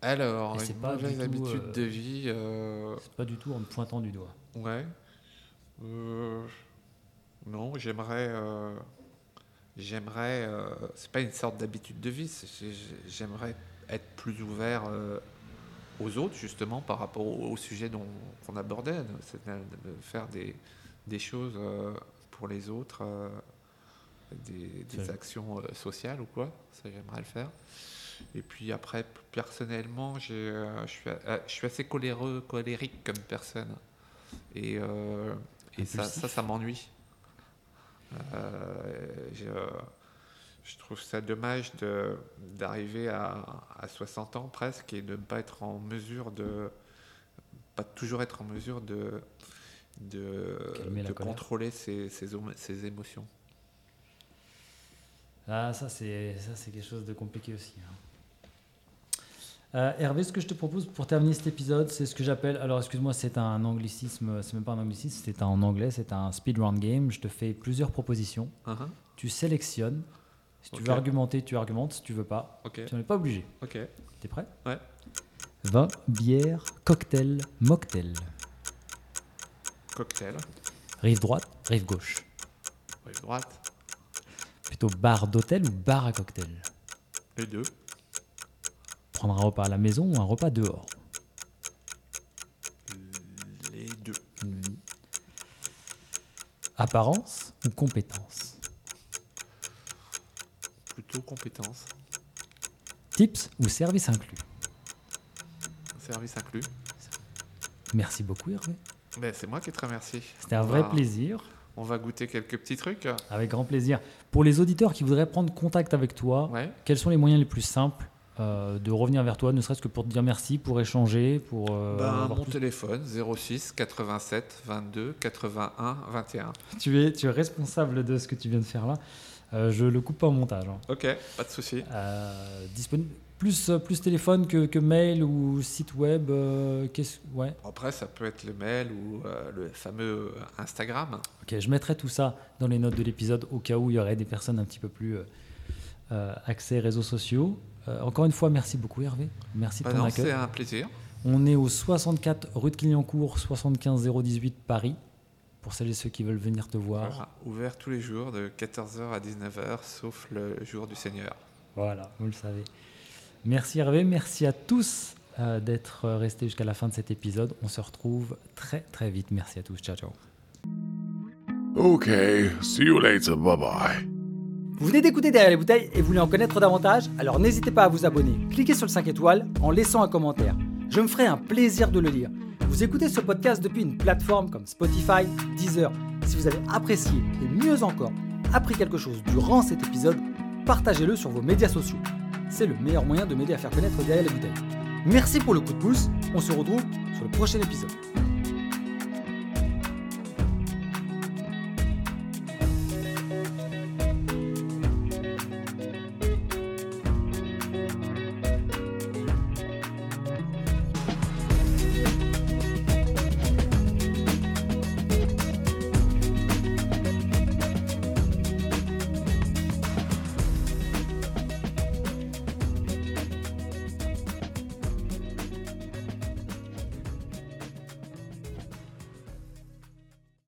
Alors, une mauvaise habitude euh, de vie. Euh... C'est pas du tout en me pointant du doigt. Ouais. Euh, non, j'aimerais. J'aimerais. c'est pas une sorte d'habitude de vie, j'aimerais être plus ouvert aux autres, justement, par rapport au, sujet dont on abordait, c'est de faire des, des choses pour les autres, euh, des, actions euh, sociales ou quoi. Ça, j'aimerais le faire. Et puis après, personnellement, euh, je, suis, je suis assez coléreux, colérique comme personne. Et, et ça, ça, ça m'ennuie. je, je, trouve ça dommage d'arriver à, à, 60 ans presque et de ne pas être en mesure de. pas toujours être en mesure de de, contrôler ses, ses, émotions. Ah, ça c'est quelque chose de compliqué aussi. Hein. Euh, Hervé, ce que je te propose pour terminer cet épisode, c'est ce que j'appelle, alors excuse-moi, c'est un anglicisme, c'est même pas un anglicisme, c'est en anglais, c'est un speedrun game. Je te fais plusieurs propositions. Uh-huh. Tu sélectionnes. Si tu veux argumenter, tu argumentes. Si tu veux pas, tu n'en es pas obligé. Ok. T'es prêt? Ouais. Vin, bière, cocktail, mocktail. Cocktail. Rive droite, rive gauche. Rive droite. Plutôt bar d'hôtel ou bar à cocktail? Les deux. Prendre un repas à la maison ou un repas dehors? Les deux. Apparence ou compétence? Plutôt compétence. Tips ou service inclus? Service inclus. Merci beaucoup Hervé. Ben, c'est moi qui te remercie. C'était un vrai plaisir. On va goûter quelques petits trucs. Avec grand plaisir. Pour les auditeurs qui voudraient prendre contact avec toi, quels sont les moyens les plus simples euh, de revenir vers toi, ne serait-ce que pour te dire merci, pour échanger, pour... Euh, ben, mon téléphone, 06 87 22 81 21. Tu es, tu es responsable de ce que tu viens de faire là. Euh, je le coupe pas au montage. Hein. Ok, pas de souci. disponible plus, euh, plus téléphone que, que mail ou site web euh, ouais. Après, ça peut être le mail ou euh, le fameux Instagram. Ok, je mettrai tout ça dans les notes de l'épisode au cas où il y aurait des personnes un petit peu plus accès réseaux sociaux. encore une fois, merci beaucoup Hervé. Merci bah ton accueil. C'est un plaisir. On est au 64 rue de Clignancourt, 75 018 Paris. Pour celles et ceux qui veulent venir te voir. ouvert tous les jours de 14h à 19h, sauf le jour du Seigneur. Voilà, vous le savez. Merci Hervé, merci à tous euh, d'être restés jusqu'à la fin de cet épisode. On se retrouve très très vite. Merci à tous. Ciao ciao. Ok, see you later. Bye bye. Vous venez d'écouter Derrière les bouteilles et vous voulez en connaître davantage? Alors n'hésitez pas à vous abonner. Cliquez sur le 5 étoiles en laissant un commentaire. Je me ferai un plaisir de le lire. Vous écoutez ce podcast depuis une plateforme comme Spotify, Deezer. Si vous avez apprécié et mieux encore appris quelque chose durant cet épisode, partagez-le sur vos médias sociaux c'est le meilleur moyen de m'aider à faire connaître derrière les bouteilles. Merci pour le coup de pouce, on se retrouve sur le prochain épisode.